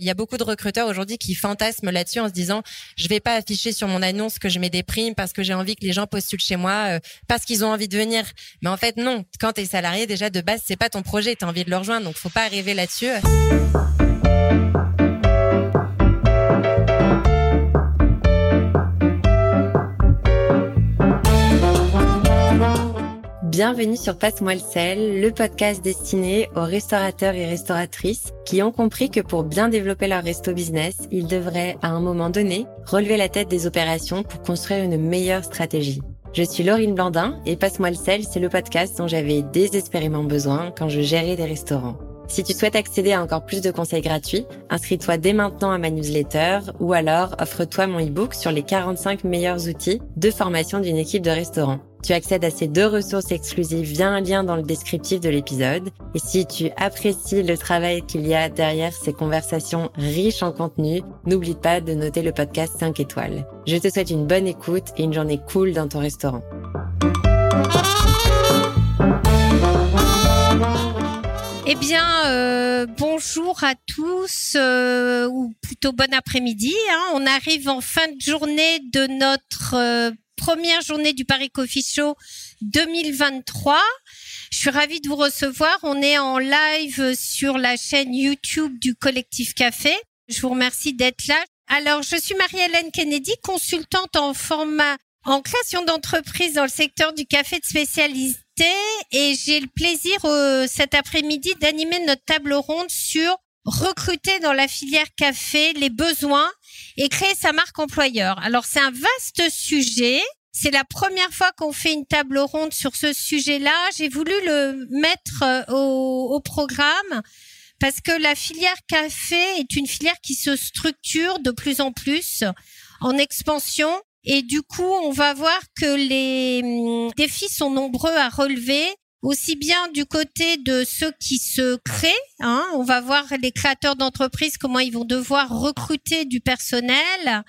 Il y a beaucoup de recruteurs aujourd'hui qui fantasment là-dessus en se disant je vais pas afficher sur mon annonce que je mets des primes parce que j'ai envie que les gens postulent chez moi euh, parce qu'ils ont envie de venir. Mais en fait non, quand tu es salarié déjà de base, c'est pas ton projet, tu as envie de le rejoindre donc faut pas arriver là-dessus. Bienvenue sur Passe-moi le sel, le podcast destiné aux restaurateurs et restauratrices qui ont compris que pour bien développer leur resto business, ils devraient à un moment donné relever la tête des opérations pour construire une meilleure stratégie. Je suis Laurine Blandin et Passe-moi le sel, c'est le podcast dont j'avais désespérément besoin quand je gérais des restaurants. Si tu souhaites accéder à encore plus de conseils gratuits, inscris-toi dès maintenant à ma newsletter ou alors offre-toi mon e-book sur les 45 meilleurs outils de formation d'une équipe de restaurant. Tu accèdes à ces deux ressources exclusives via un lien dans le descriptif de l'épisode. Et si tu apprécies le travail qu'il y a derrière ces conversations riches en contenu, n'oublie pas de noter le podcast 5 étoiles. Je te souhaite une bonne écoute et une journée cool dans ton restaurant. Eh bien, euh, bonjour à tous, euh, ou plutôt bon après-midi. Hein. On arrive en fin de journée de notre euh, première journée du Paris Coffee Show 2023. Je suis ravie de vous recevoir. On est en live sur la chaîne YouTube du Collectif Café. Je vous remercie d'être là. Alors, je suis Marie-Hélène Kennedy, consultante en format en création d'entreprise dans le secteur du café de spécialité et j'ai le plaisir euh, cet après-midi d'animer notre table ronde sur recruter dans la filière café les besoins et créer sa marque employeur. Alors c'est un vaste sujet. C'est la première fois qu'on fait une table ronde sur ce sujet-là. J'ai voulu le mettre euh, au, au programme parce que la filière café est une filière qui se structure de plus en plus en expansion et du coup, on va voir que les hum, défis sont nombreux à relever, aussi bien du côté de ceux qui se créent. Hein, on va voir les créateurs d'entreprises comment ils vont devoir recruter du personnel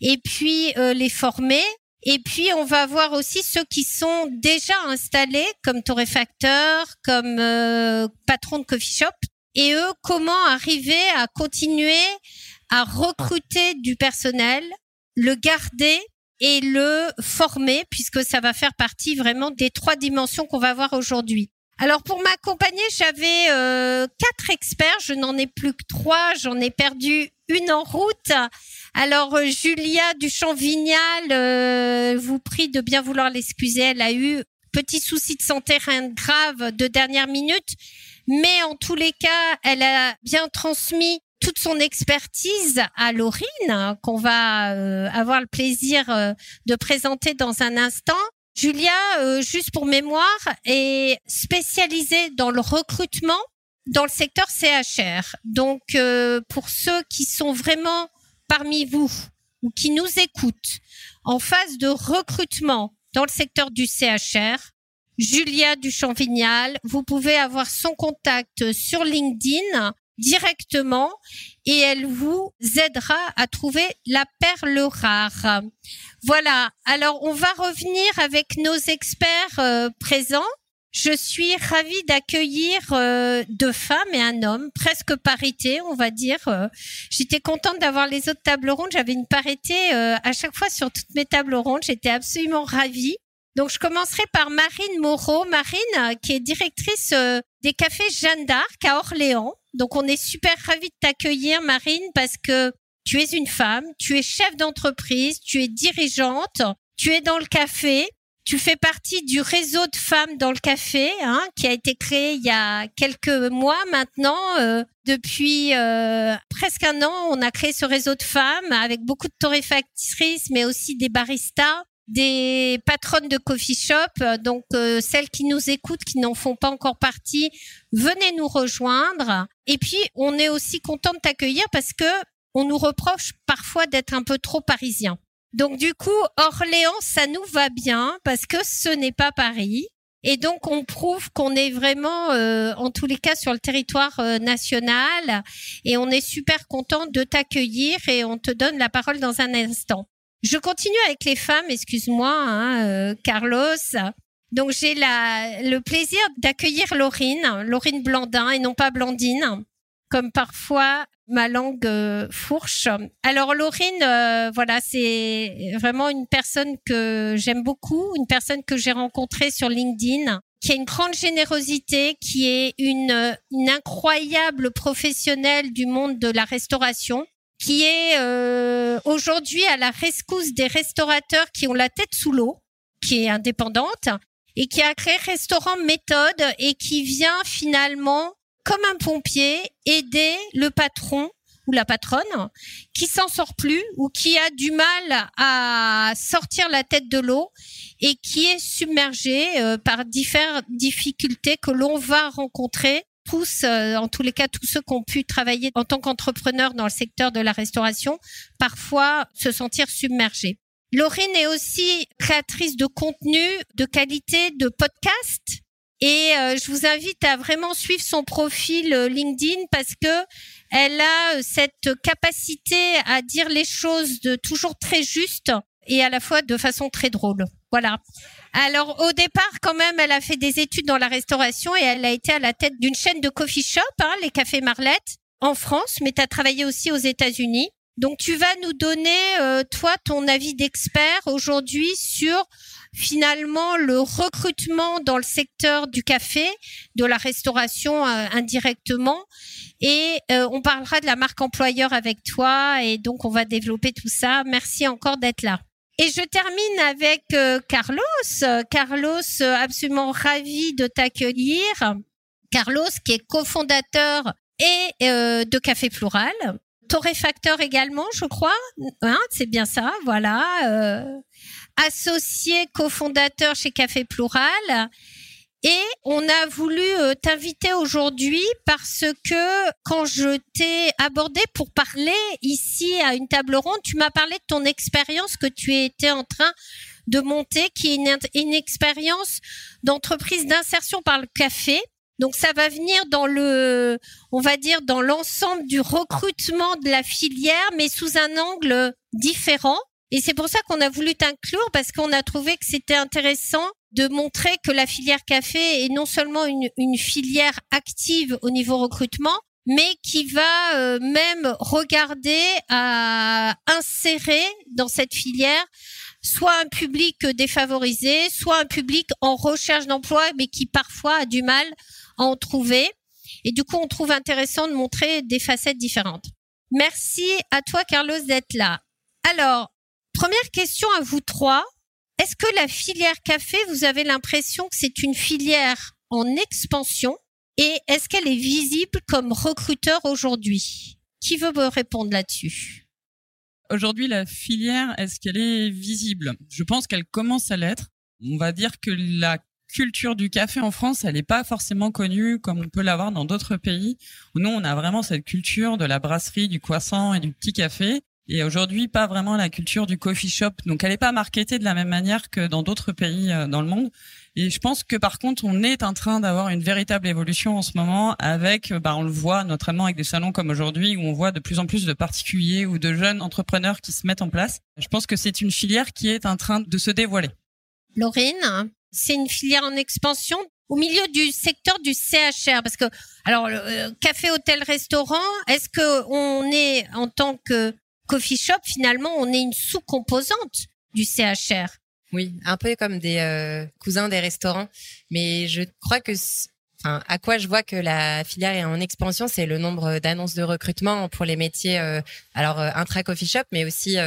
et puis euh, les former. Et puis on va voir aussi ceux qui sont déjà installés comme torréfacteurs, comme euh, patrons de coffee shop. Et eux, comment arriver à continuer à recruter du personnel le garder et le former, puisque ça va faire partie vraiment des trois dimensions qu'on va voir aujourd'hui. Alors pour m'accompagner, j'avais euh, quatre experts. Je n'en ai plus que trois. J'en ai perdu une en route. Alors euh, Julia Duchamp-Vignal, euh, vous prie de bien vouloir l'excuser. Elle a eu petit souci de santé rien grave de dernière minute, mais en tous les cas, elle a bien transmis toute son expertise à Laurine, qu'on va avoir le plaisir de présenter dans un instant. Julia, euh, juste pour mémoire, est spécialisée dans le recrutement dans le secteur CHR. Donc, euh, pour ceux qui sont vraiment parmi vous ou qui nous écoutent en phase de recrutement dans le secteur du CHR, Julia Duchamp-Vignal, vous pouvez avoir son contact sur LinkedIn directement et elle vous aidera à trouver la perle rare. Voilà, alors on va revenir avec nos experts euh, présents. Je suis ravie d'accueillir euh, deux femmes et un homme, presque parité, on va dire. Euh, j'étais contente d'avoir les autres tables rondes. J'avais une parité à chaque fois sur toutes mes tables rondes. J'étais absolument ravie. Donc, je commencerai par Marine Moreau. Marine, qui est directrice des cafés Jeanne d'Arc à Orléans. Donc on est super ravis de t'accueillir Marine parce que tu es une femme, tu es chef d'entreprise, tu es dirigeante, tu es dans le café, tu fais partie du réseau de femmes dans le café hein, qui a été créé il y a quelques mois maintenant. Euh, depuis euh, presque un an, on a créé ce réseau de femmes avec beaucoup de torréfactrices, mais aussi des baristas des patronnes de coffee shop. Donc, euh, celles qui nous écoutent, qui n'en font pas encore partie, venez nous rejoindre. Et puis, on est aussi content de t'accueillir parce que on nous reproche parfois d'être un peu trop parisien. Donc, du coup, Orléans, ça nous va bien parce que ce n'est pas Paris. Et donc, on prouve qu'on est vraiment, euh, en tous les cas, sur le territoire euh, national. Et on est super content de t'accueillir et on te donne la parole dans un instant. Je continue avec les femmes, excuse-moi, hein, euh, Carlos. Donc j'ai le plaisir d'accueillir Laurine, Laurine Blandin et non pas Blandine, comme parfois ma langue euh, fourche. Alors Laurine, euh, voilà, c'est vraiment une personne que j'aime beaucoup, une personne que j'ai rencontrée sur LinkedIn, qui a une grande générosité, qui est une, une incroyable professionnelle du monde de la restauration qui est euh, aujourd'hui à la rescousse des restaurateurs qui ont la tête sous l'eau, qui est indépendante et qui a créé Restaurant Méthode et qui vient finalement, comme un pompier, aider le patron ou la patronne qui s'en sort plus ou qui a du mal à sortir la tête de l'eau et qui est submergé euh, par différentes difficultés que l'on va rencontrer tous, euh, en tous les cas, tous ceux qui ont pu travailler en tant qu'entrepreneurs dans le secteur de la restauration, parfois se sentir submergés. Laurine est aussi créatrice de contenu de qualité de podcast. Et euh, je vous invite à vraiment suivre son profil euh, LinkedIn parce que elle a cette capacité à dire les choses de toujours très juste et à la fois de façon très drôle. Voilà. Alors au départ, quand même, elle a fait des études dans la restauration et elle a été à la tête d'une chaîne de coffee shop, hein, les Cafés Marlette, en France, mais tu as travaillé aussi aux États-Unis. Donc tu vas nous donner, euh, toi, ton avis d'expert aujourd'hui sur finalement le recrutement dans le secteur du café, de la restauration euh, indirectement. Et euh, on parlera de la marque employeur avec toi et donc on va développer tout ça. Merci encore d'être là. Et je termine avec euh, Carlos. Carlos, euh, absolument ravi de t'accueillir. Carlos, qui est cofondateur et euh, de Café Floral, torréfacteur également, je crois. Hein, c'est bien ça, voilà. associé cofondateur chez Café Plural et on a voulu euh, t'inviter aujourd'hui parce que quand je t'ai abordé pour parler ici à une table ronde, tu m'as parlé de ton expérience que tu étais en train de monter, qui est une, une expérience d'entreprise d'insertion par le café. Donc ça va venir dans le, on va dire, dans l'ensemble du recrutement de la filière, mais sous un angle différent. Et c'est pour ça qu'on a voulu t'inclure parce qu'on a trouvé que c'était intéressant de montrer que la filière café est non seulement une, une filière active au niveau recrutement, mais qui va euh, même regarder à insérer dans cette filière soit un public défavorisé, soit un public en recherche d'emploi, mais qui parfois a du mal à en trouver. Et du coup, on trouve intéressant de montrer des facettes différentes. Merci à toi, Carlos, d'être là. Alors, première question à vous trois. Est-ce que la filière café, vous avez l'impression que c'est une filière en expansion et est-ce qu'elle est visible comme recruteur aujourd'hui? Qui veut me répondre là-dessus? Aujourd'hui, la filière, est-ce qu'elle est visible? Je pense qu'elle commence à l'être. On va dire que la culture du café en France, elle n'est pas forcément connue comme on peut l'avoir dans d'autres pays. Nous, on a vraiment cette culture de la brasserie, du croissant et du petit café. Et aujourd'hui, pas vraiment la culture du coffee shop. Donc, elle n'est pas marketée de la même manière que dans d'autres pays euh, dans le monde. Et je pense que par contre, on est en train d'avoir une véritable évolution en ce moment avec, euh, bah, on le voit notamment avec des salons comme aujourd'hui où on voit de plus en plus de particuliers ou de jeunes entrepreneurs qui se mettent en place. Je pense que c'est une filière qui est en train de se dévoiler. Laurine, c'est une filière en expansion au milieu du secteur du CHR parce que alors euh, café hôtel restaurant est-ce que on est en tant que coffee shop finalement on est une sous-composante du CHR oui un peu comme des euh, cousins des restaurants mais je crois que Enfin, à quoi je vois que la filière est en expansion, c'est le nombre d'annonces de recrutement pour les métiers, euh, alors intra coffee shop, mais aussi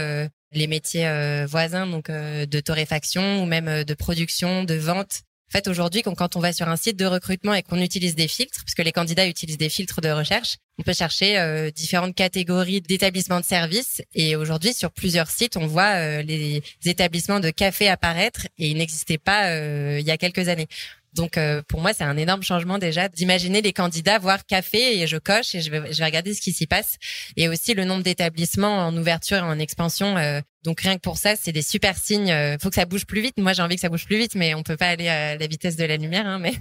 les métiers euh, voisins, donc euh, de torréfaction ou même euh, de production, de vente. En fait, aujourd'hui, quand on va sur un site de recrutement et qu'on utilise des filtres, parce que les candidats utilisent des filtres de recherche, on peut chercher différentes catégories d'établissements de services. Et aujourd'hui, sur plusieurs sites, on voit les établissements de café apparaître et ils n'existaient pas il y a quelques années. Donc euh, pour moi, c'est un énorme changement déjà d'imaginer les candidats voir café et je coche et je vais, je vais regarder ce qui s'y passe. Et aussi le nombre d'établissements en ouverture et en expansion. Donc rien que pour ça, c'est des super signes. Euh, faut que ça bouge plus vite. Moi, j'ai envie que ça bouge plus vite, mais on peut pas aller à la vitesse de la lumière. Hein, mais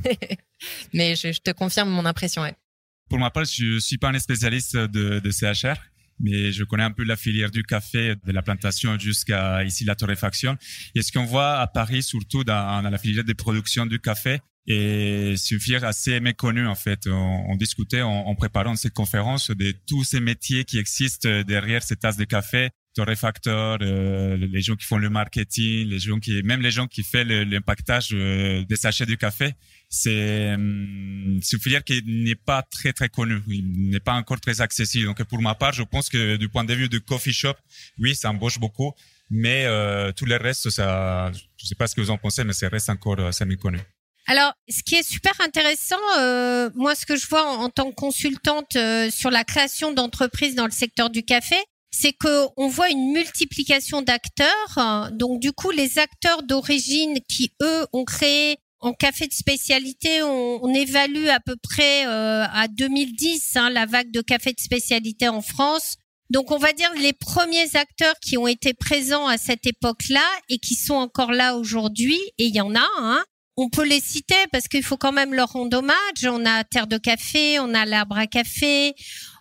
mais je, te confirme mon impression. Pour ma part, je suis pas un spécialiste de, de CHR mais je connais un peu la filière du café, de la plantation jusqu'à ici la torréfaction. Et ce qu'on voit à Paris, surtout dans, la filière de production du café, et c'est une filière assez méconnue en fait. On, on discutait en, en, préparant cette conférence de tous ces métiers qui existent derrière ces tasses de café, torréfacteurs, euh, les gens qui font le marketing, les gens qui, même les gens qui font l'impactage euh, des sachets de café. C'est hum, une filière qui n'est pas très très connue, n'est pas encore très accessible. Donc pour ma part, je pense que du point de vue du coffee shop, oui, ça embauche beaucoup, mais euh, tout le reste, ça, je sais pas ce que vous en pensez, mais ça reste encore assez méconnu. Alors, ce qui est super intéressant, euh, moi, ce que je vois en, en tant que consultante euh, sur la création d'entreprises dans le secteur du café, c'est que on voit une multiplication d'acteurs. Donc, du coup, les acteurs d'origine qui eux ont créé en café de spécialité, on, on évalue à peu près euh, à 2010 hein, la vague de café de spécialité en France. Donc on va dire les premiers acteurs qui ont été présents à cette époque-là et qui sont encore là aujourd'hui, et il y en a, hein, on peut les citer parce qu'il faut quand même leur rendre hommage. On a Terre de Café, on a l'Arbre à Café,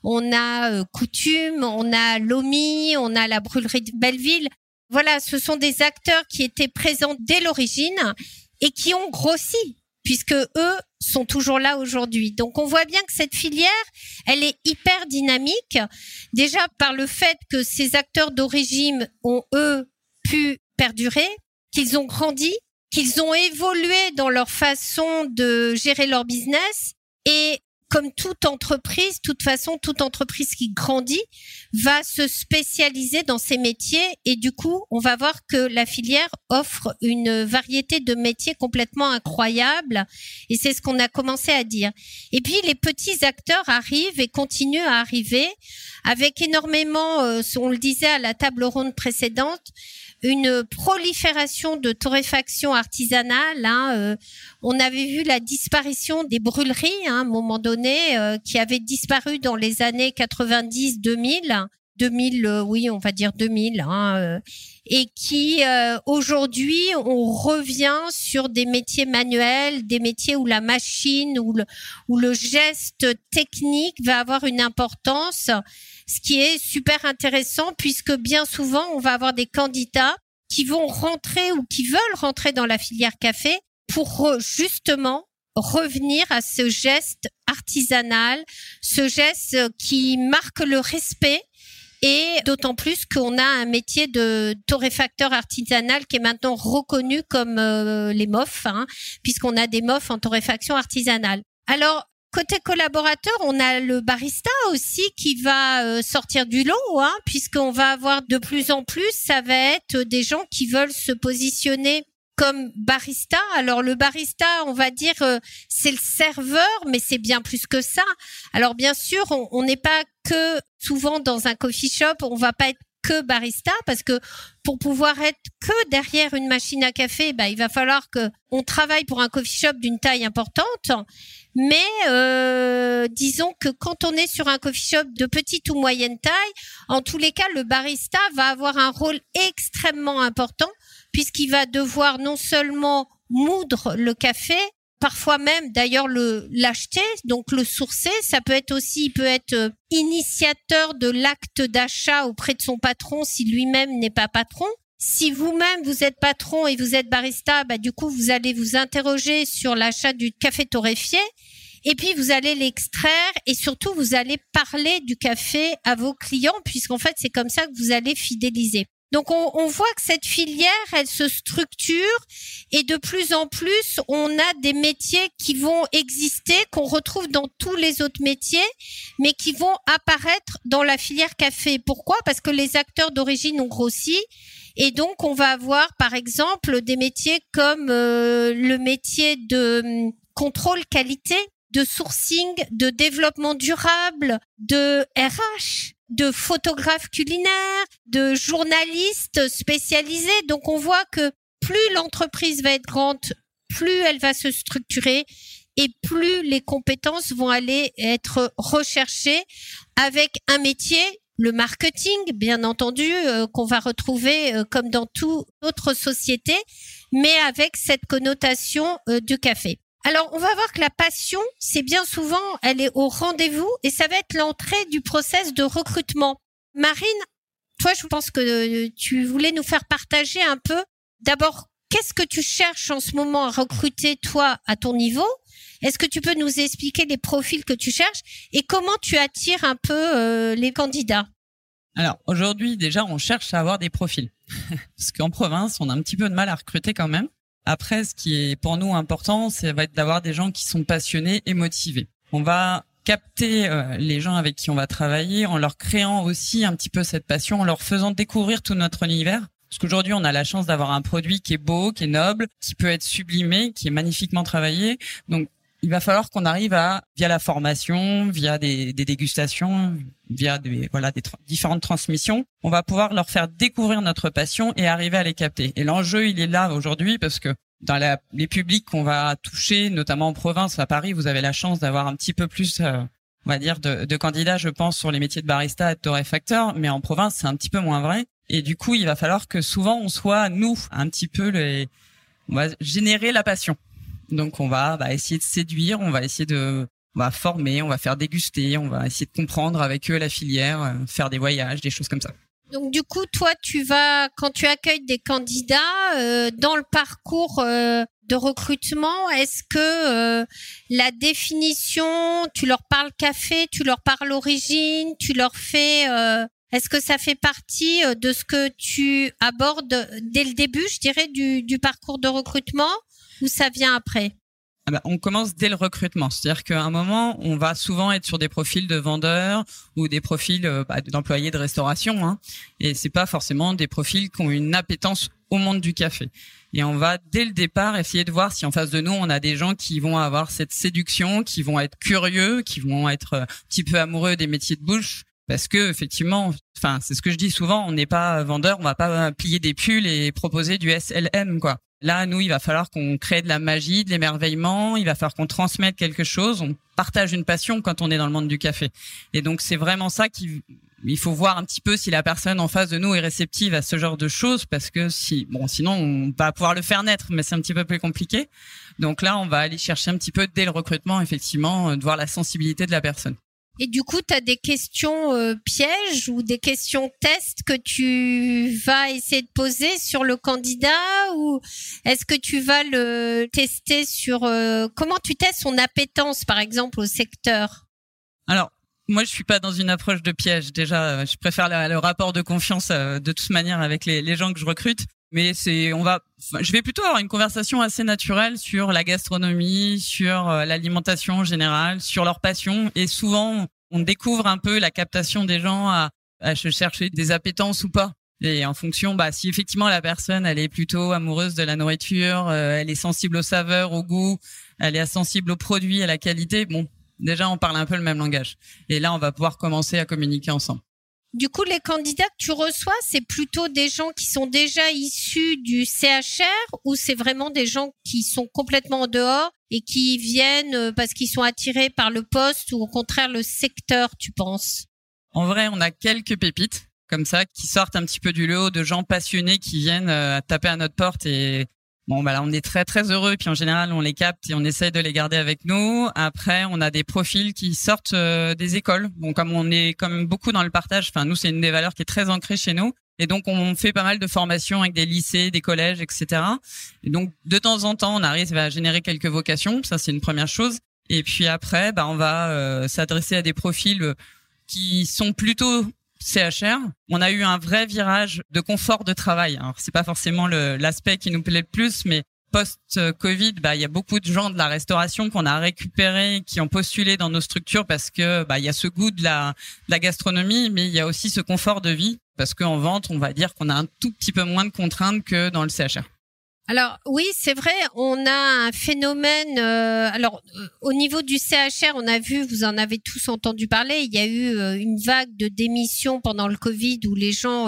on a euh, Coutume, on a Lomi, on a la brûlerie de Belleville. Voilà, ce sont des acteurs qui étaient présents dès l'origine et qui ont grossi puisque eux sont toujours là aujourd'hui. Donc on voit bien que cette filière, elle est hyper dynamique déjà par le fait que ces acteurs d'origine ont eux pu perdurer, qu'ils ont grandi, qu'ils ont évolué dans leur façon de gérer leur business et comme toute entreprise, toute façon, toute entreprise qui grandit va se spécialiser dans ses métiers et du coup, on va voir que la filière offre une variété de métiers complètement incroyable et c'est ce qu'on a commencé à dire. Et puis, les petits acteurs arrivent et continuent à arriver avec énormément, euh, on le disait à la table ronde précédente, une prolifération de torréfaction artisanale. Hein, euh, on avait vu la disparition des brûleries hein, à un moment donné euh, qui avaient disparu dans les années 90-2000. 2000, euh, oui, on va dire 2000, hein, euh, et qui aujourd'hui on revient sur des métiers manuels, des métiers où la machine ou le, où le geste technique va avoir une importance ce qui est super intéressant puisque bien souvent, on va avoir des candidats qui vont rentrer ou qui veulent rentrer dans la filière café pour justement revenir à ce geste artisanal, ce geste qui marque le respect et d'autant plus qu'on a un métier de torréfacteur artisanal qui est maintenant reconnu comme euh, les MOF, hein, puisqu'on a des MOF en torréfaction artisanale. Alors, Côté collaborateur, on a le barista aussi qui va euh, sortir du lot, hein, puisqu'on va avoir de plus en plus, ça va être des gens qui veulent se positionner comme barista. Alors le barista, on va dire, euh, c'est le serveur, mais c'est bien plus que ça. Alors bien sûr, on n'est pas que souvent dans un coffee shop, on va pas être que barista parce que pour pouvoir être que derrière une machine à café, bah, il va falloir que on travaille pour un coffee shop d'une taille importante. Mais euh, disons que quand on est sur un coffee shop de petite ou moyenne taille, en tous les cas, le barista va avoir un rôle extrêmement important puisqu'il va devoir non seulement moudre le café, parfois même d'ailleurs le l'acheter, donc le sourcer. Ça peut être aussi, il peut être euh, initiateur de l'acte d'achat auprès de son patron si lui-même n'est pas patron. Si vous-même vous êtes patron et vous êtes barista, bah, du coup vous allez vous interroger sur l'achat du café torréfié. Et puis vous allez l'extraire et surtout vous allez parler du café à vos clients puisqu'en fait c'est comme ça que vous allez fidéliser. Donc on, voit que cette filière, elle se structure et de plus en plus, on a des métiers qui vont exister, qu'on retrouve dans tous les autres métiers, mais qui vont apparaître dans la filière café. Pourquoi? Parce que les acteurs d'origine ont grossi. Et donc, on va avoir, par exemple, des métiers comme euh, le métier de hum, contrôle qualité, de sourcing, de développement durable, de RH de photographes culinaires, de journalistes spécialisés. Donc on voit que plus l'entreprise va être grande, plus elle va se structurer et plus les compétences vont aller être recherchées avec un métier, le marketing, bien entendu, euh, qu'on va retrouver euh, comme dans toute autre société, mais avec cette connotation euh, du café. Alors, on va voir que la passion, c'est bien souvent, elle est au rendez-vous et ça va être l'entrée du process de recrutement. Marine, toi, je pense que tu voulais nous faire partager un peu. D'abord, qu'est-ce que tu cherches en ce moment à recruter, toi, à ton niveau? Est-ce que tu peux nous expliquer les profils que tu cherches et comment tu attires un peu euh, les candidats? Alors aujourd'hui déjà on cherche à avoir des profils parce qu'en province on a un petit peu de mal à recruter quand même. Après, ce qui est pour nous important, c'est va être d'avoir des gens qui sont passionnés et motivés. On va capter euh, les gens avec qui on va travailler en leur créant aussi un petit peu cette passion, en leur faisant découvrir tout notre univers. Parce qu'aujourd'hui, on a la chance d'avoir un produit qui est beau, qui est noble, qui peut être sublimé, qui est magnifiquement travaillé. Donc, il va falloir qu'on arrive à, via la formation, via des, des dégustations, via des, voilà, des différentes transmissions, on va pouvoir leur faire découvrir notre passion et arriver à les capter. Et l'enjeu, il est là aujourd'hui parce que dans la, les publics qu'on va toucher, notamment en province, à Paris, vous avez la chance d'avoir un petit peu plus, euh, on va dire, de, de, candidats, je pense, sur les métiers de barista et de torréfacteur, mais en province, c'est un petit peu moins vrai. Et du coup, il va falloir que souvent on soit, nous, un petit peu les, on va générer la passion. Donc on va, essayer de séduire, on va essayer de on va former, on va faire déguster, on va essayer de comprendre avec eux la filière, euh, faire des voyages, des choses comme ça. Donc du coup, toi, tu vas quand tu accueilles des candidats euh, dans le parcours euh, de recrutement, est-ce que la définition, tu leur parles café, tu leur parles origine, tu leur fais est-ce que ça fait partie de ce que tu abordes dès le début, je dirais, du, du parcours de recrutement? Ça vient après ah bah, on commence dès le recrutement, c'est-à-dire qu'à un moment, on va souvent être sur des profils de vendeurs ou des profils euh, bah, d'employés de restauration, hein, et c'est pas forcément des profils qui ont une appétence au monde du café. Et on va dès le départ essayer de voir si en face de nous on a des gens qui vont avoir cette séduction, qui vont être curieux, qui vont être euh, un petit peu amoureux des métiers de bouche, parce que effectivement, enfin c'est ce que je dis souvent, on n'est pas vendeur, on va pas plier des pulls et proposer du SLM quoi. Là, nous, il va falloir qu'on crée de la magie, de l'émerveillement. Il va falloir qu'on transmette quelque chose. On partage une passion quand on est dans le monde du café. Et donc, c'est vraiment ça qu'il il faut voir un petit peu si la personne en face de nous est réceptive à ce genre de choses parce que si bon sinon on va pouvoir le faire naître mais c'est un petit peu plus compliqué donc là on va aller chercher un petit peu dès le recrutement effectivement de voir la sensibilité de la personne et du coup, tu as des questions euh, pièges ou des questions tests que tu vas essayer de poser sur le candidat ou est-ce que tu vas le tester sur euh, comment tu testes son appétence par exemple au secteur? Alors moi, je suis pas dans une approche de piège. Déjà, je préfère le rapport de confiance de toute manière avec les gens que je recrute mais c'est on va je vais plutôt avoir une conversation assez naturelle sur la gastronomie, sur l'alimentation générale, sur leur passion et souvent on découvre un peu la captation des gens à, à chercher des appétences ou pas. Et en fonction, bah, si effectivement la personne, elle est plutôt amoureuse de la nourriture, euh, elle est sensible aux saveurs, au goût, elle est sensible aux produits, à la qualité, bon, déjà on parle un peu le même langage. Et là, on va pouvoir commencer à communiquer ensemble. Du coup, les candidats que tu reçois, c'est plutôt des gens qui sont déjà issus du CHR ou c'est vraiment des gens qui sont complètement en dehors et qui viennent euh, parce qu'ils sont attirés par le poste ou au contraire le secteur, tu penses? En vrai, on a quelques pépites comme ça qui sortent un petit peu du lot de gens passionnés qui viennent euh, taper à notre porte et Bon, bah là, on est très très heureux. Puis en général, on les capte et on essaye de les garder avec nous. Après, on a des profils qui sortent euh, des écoles. Bon, comme on est comme beaucoup dans le partage, enfin nous, c'est une des valeurs qui est très ancrée chez nous. Et donc, on fait pas mal de formations avec des lycées, des collèges, etc. Et donc, de temps en temps, on arrive à générer quelques vocations. Ça, c'est une première chose. Et puis après, bah, on va euh, s'adresser à des profils qui sont plutôt CHR, on a eu un vrai virage de confort de travail. Alors c'est pas forcément l'aspect qui nous plaît le plus, mais post-Covid, bah il y a beaucoup de gens de la restauration qu'on a récupéré, qui ont postulé dans nos structures parce que bah il y a ce goût de la, de la gastronomie, mais il y a aussi ce confort de vie parce qu'en vente, on va dire qu'on a un tout petit peu moins de contraintes que dans le CHR. Alors oui, c'est vrai, on a un phénomène. Euh, alors euh, au niveau du CHR, on a vu, vous en avez tous entendu parler, il y a eu euh, une vague de démissions pendant le Covid où les gens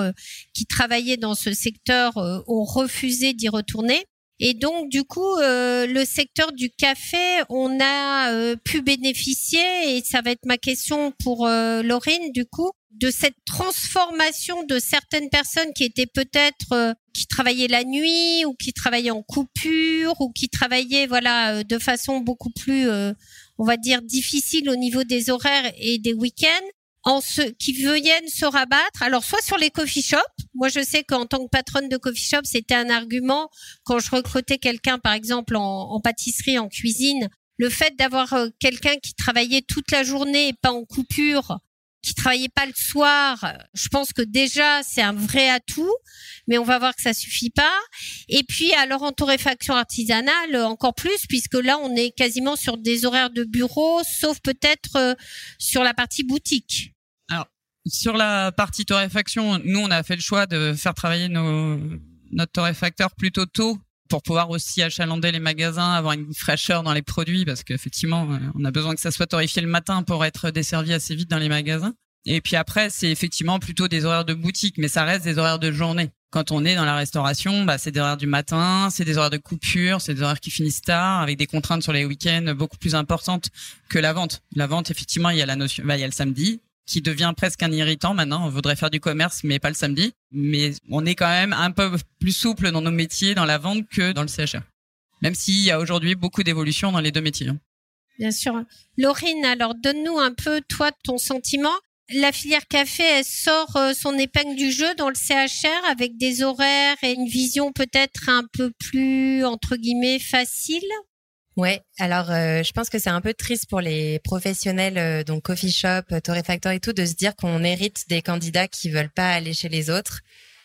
qui travaillaient dans ce secteur ont refusé d'y retourner. Et donc, du coup, le secteur du café, on a pu bénéficier, et ça va être ma question pour Laurine, du coup, de cette transformation de certaines personnes qui étaient peut-être euh, qui travaillaient la nuit ou qui travaillaient en coupure ou qui travaillaient voilà euh, de façon beaucoup plus euh, on va dire difficile au niveau des horaires et des week-ends en ce, qui viennent se rabattre alors soit sur les coffee shops moi je sais qu'en tant que patronne de coffee shop c'était un argument quand je recrutais quelqu'un par exemple en, en pâtisserie en cuisine le fait d'avoir quelqu'un qui travaillait toute la journée et pas en coupure qui travaillait pas le soir, je pense que déjà c'est un vrai atout, mais on va voir que ça suffit pas. Et puis alors en torréfaction artisanale encore plus, puisque là on est quasiment sur des horaires de bureau, sauf peut-être euh, sur la partie boutique. Sur la partie torréfaction, nous on a fait le choix de faire travailler nos notre torréfacteur plutôt tôt pour pouvoir aussi achalander les magasins, avoir une fraîcheur dans les produits, parce qu'effectivement, euh, on a besoin que ça soit torréfié le matin pour être desservi assez vite dans les magasins. Et puis après, c'est effectivement plutôt des horaires de boutique, mais ça reste des horaires de journée. Quand on est dans la restauration, bah, c'est des horaires du matin, c'est des horaires de coupure, c'est des horaires qui finissent tard, avec des contraintes sur les week-ends beaucoup plus importantes que la vente. La vente, effectivement, il y a la notion, bah, il y a le samedi, qui devient presque un irritant maintenant. On voudrait faire du commerce, mais pas le samedi. Mais on est quand même un peu plus souple dans nos métiers, dans la vente, que dans le CHR. Même s'il y a aujourd'hui beaucoup d'évolutions dans les deux métiers. Hein. Bien sûr. Laurine, alors donne-nous un peu, toi, ton sentiment. La filière café, elle sort euh, son épingle du jeu dans le CHR avec des horaires et une vision peut-être un peu plus, entre guillemets, facile? Ouais, alors euh, je pense que c'est un peu triste pour les professionnels, euh, donc coffee shop, euh, torréfacteur et tout, de se dire qu'on hérite des candidats qui veulent pas aller chez les autres.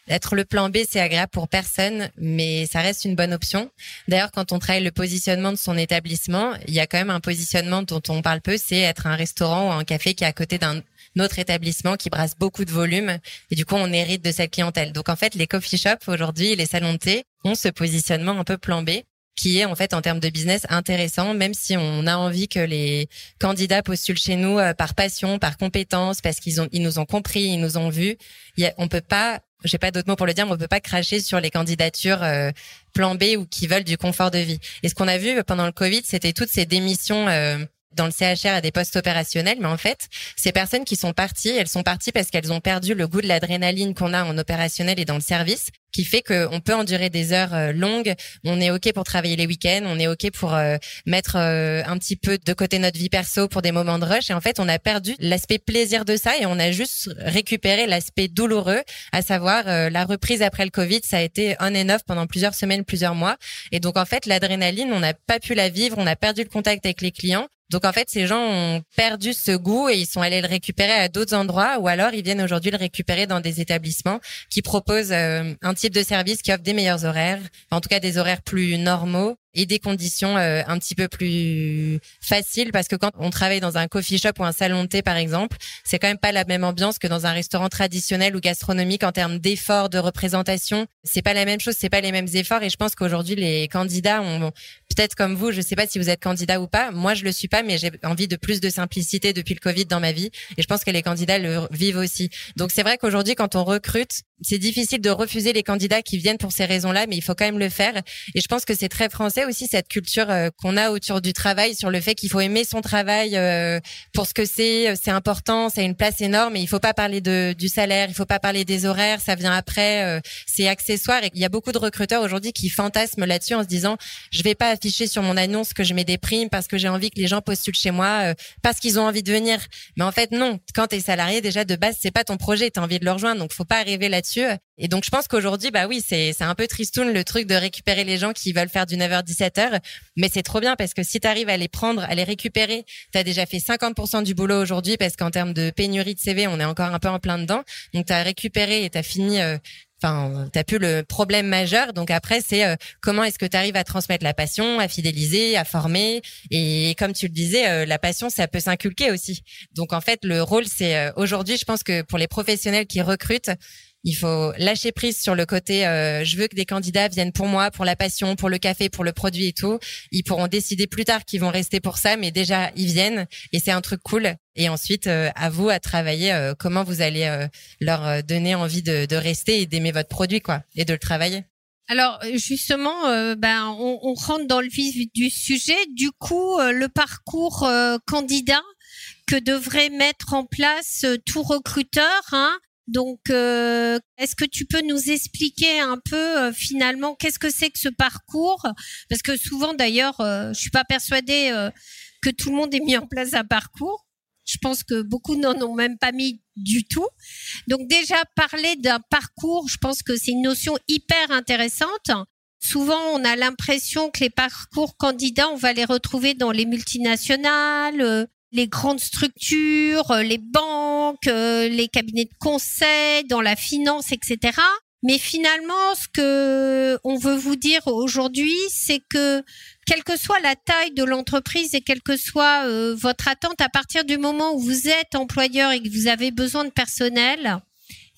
Être le plan B, c'est agréable pour personne, mais ça reste une bonne option. D'ailleurs, quand on travaille le positionnement de son établissement, il y a quand même un positionnement dont on parle peu, c'est être un restaurant ou un café qui est à côté d'un autre établissement qui brasse beaucoup de volume et du coup on hérite de cette clientèle. Donc en fait les coffee shops aujourd'hui, les salons de thé ont ce positionnement un peu plan B qui est en fait en termes de business intéressant, même si on a envie que les candidats postulent chez nous euh, par passion, par compétence, parce qu'ils ont, ils nous ont compris, ils nous ont vus. On peut pas, j'ai pas d'autres mots pour le dire, mais on peut pas cracher sur les candidatures euh, plan B ou qui veulent du confort de vie. Et ce qu'on a vu pendant le Covid, c'était toutes ces démissions. Euh, dans le CHR à des postes opérationnels, mais en fait, ces personnes qui sont parties, elles sont parties parce qu'elles ont perdu le goût de l'adrénaline qu'on a en opérationnel et dans le service, qui fait qu'on peut endurer des heures euh, longues. On est ok pour travailler les week-ends, on est ok pour euh, mettre euh, un petit peu de côté notre vie perso pour des moments de rush. Et en fait, on a perdu l'aspect plaisir de ça et on a juste récupéré l'aspect douloureux, à savoir la reprise après le Covid. Ça a été on and off pendant plusieurs semaines, plusieurs mois. Et donc en fait, l'adrénaline, on n'a pas pu la vivre, on a perdu le contact avec les clients. Donc en fait, ces gens ont perdu ce goût et ils sont allés le récupérer à d'autres endroits ou alors ils viennent aujourd'hui le récupérer dans des établissements qui proposent euh, un type de service qui offre des meilleurs horaires, en tout cas des horaires plus normaux et des conditions euh, un petit peu plus faciles parce que quand on travaille dans un coffee shop ou un salon de thé par exemple, c'est quand même pas la même ambiance que dans un restaurant traditionnel ou gastronomique en termes d'efforts de représentation. C'est pas la même chose, c'est pas les mêmes efforts et je pense qu'aujourd'hui les candidats ont peut-être comme vous, je sais pas si vous êtes candidat ou pas. Moi je le suis pas mais j'ai envie de plus de simplicité depuis le Covid dans ma vie et je pense que les candidats le vivent aussi. Donc c'est vrai qu'aujourd'hui quand on recrute, c'est difficile de refuser les candidats qui viennent pour ces raisons-là mais il faut quand même le faire et je pense que c'est très français aussi cette culture euh, qu'on a autour du travail, sur le fait qu'il faut aimer son travail euh, pour ce que c'est. Euh, c'est important, c'est une place énorme. Et il faut pas parler de, du salaire, il faut pas parler des horaires, ça vient après. c'est accessoire. Et il y a beaucoup de recruteurs aujourd'hui qui fantasment là-dessus en se disant je vais pas afficher sur mon annonce que je mets des primes parce que j'ai envie que les gens postulent chez moi parce qu'ils ont envie de venir. Mais en fait non. Quand tu es salarié déjà de base c'est pas ton projet, tu as envie de le rejoindre. Donc faut pas arriver là-dessus. Et donc je pense qu'aujourd'hui bah oui c'est un peu tristoun le truc de récupérer les gens qui veulent faire du 9h 17 mais c'est trop bien parce que si tu arrives à les prendre, à les récupérer, tu as déjà fait 50% du boulot aujourd'hui parce qu'en termes de pénurie de CV, on est encore un peu en plein dedans. Donc tu as récupéré et tu as fini euh, enfin t'as plus le problème majeur. Donc après c'est euh, comment est-ce que tu arrives à transmettre la passion à fidéliser à former? Et comme tu le disais euh, la passion ça peut s'inculquer aussi. Donc en fait le rôle c'est aujourd'hui je pense que pour les professionnels qui recrutent il faut lâcher prise sur le côté euh, je veux que des candidats viennent pour moi, pour la passion, pour le café, pour le produit et tout. Ils pourront décider plus tard qu'ils vont rester pour ça, mais déjà ils viennent et c'est un truc cool. Et ensuite, euh, à vous à travailler euh, comment vous allez leur donner envie de, de rester et d'aimer votre produit, quoi, et de le travailler. Alors justement, ben on, on, rentre dans le vif du sujet. Du coup, le parcours candidat que devrait mettre en place tout recruteur, hein, donc, euh, est-ce que tu peux nous expliquer un peu euh, finalement qu'est-ce que c'est que ce parcours? Parce que souvent, d'ailleurs, euh, je suis pas persuadée que tout le monde ait mis en place un parcours. Je pense que beaucoup n'en ont même pas mis du tout. Donc déjà, parler d'un parcours, je pense que c'est une notion hyper intéressante. Souvent, on a l'impression que les parcours candidats, on va les retrouver dans les multinationales, les grandes structures, les banques, euh, les cabinets de conseil, dans la finance, etc. Mais finalement, ce que on veut vous dire aujourd'hui, c'est que quelle que soit la taille de l'entreprise et quelle que soit euh, votre attente, à partir du moment où vous êtes employeur et que vous avez besoin de personnel,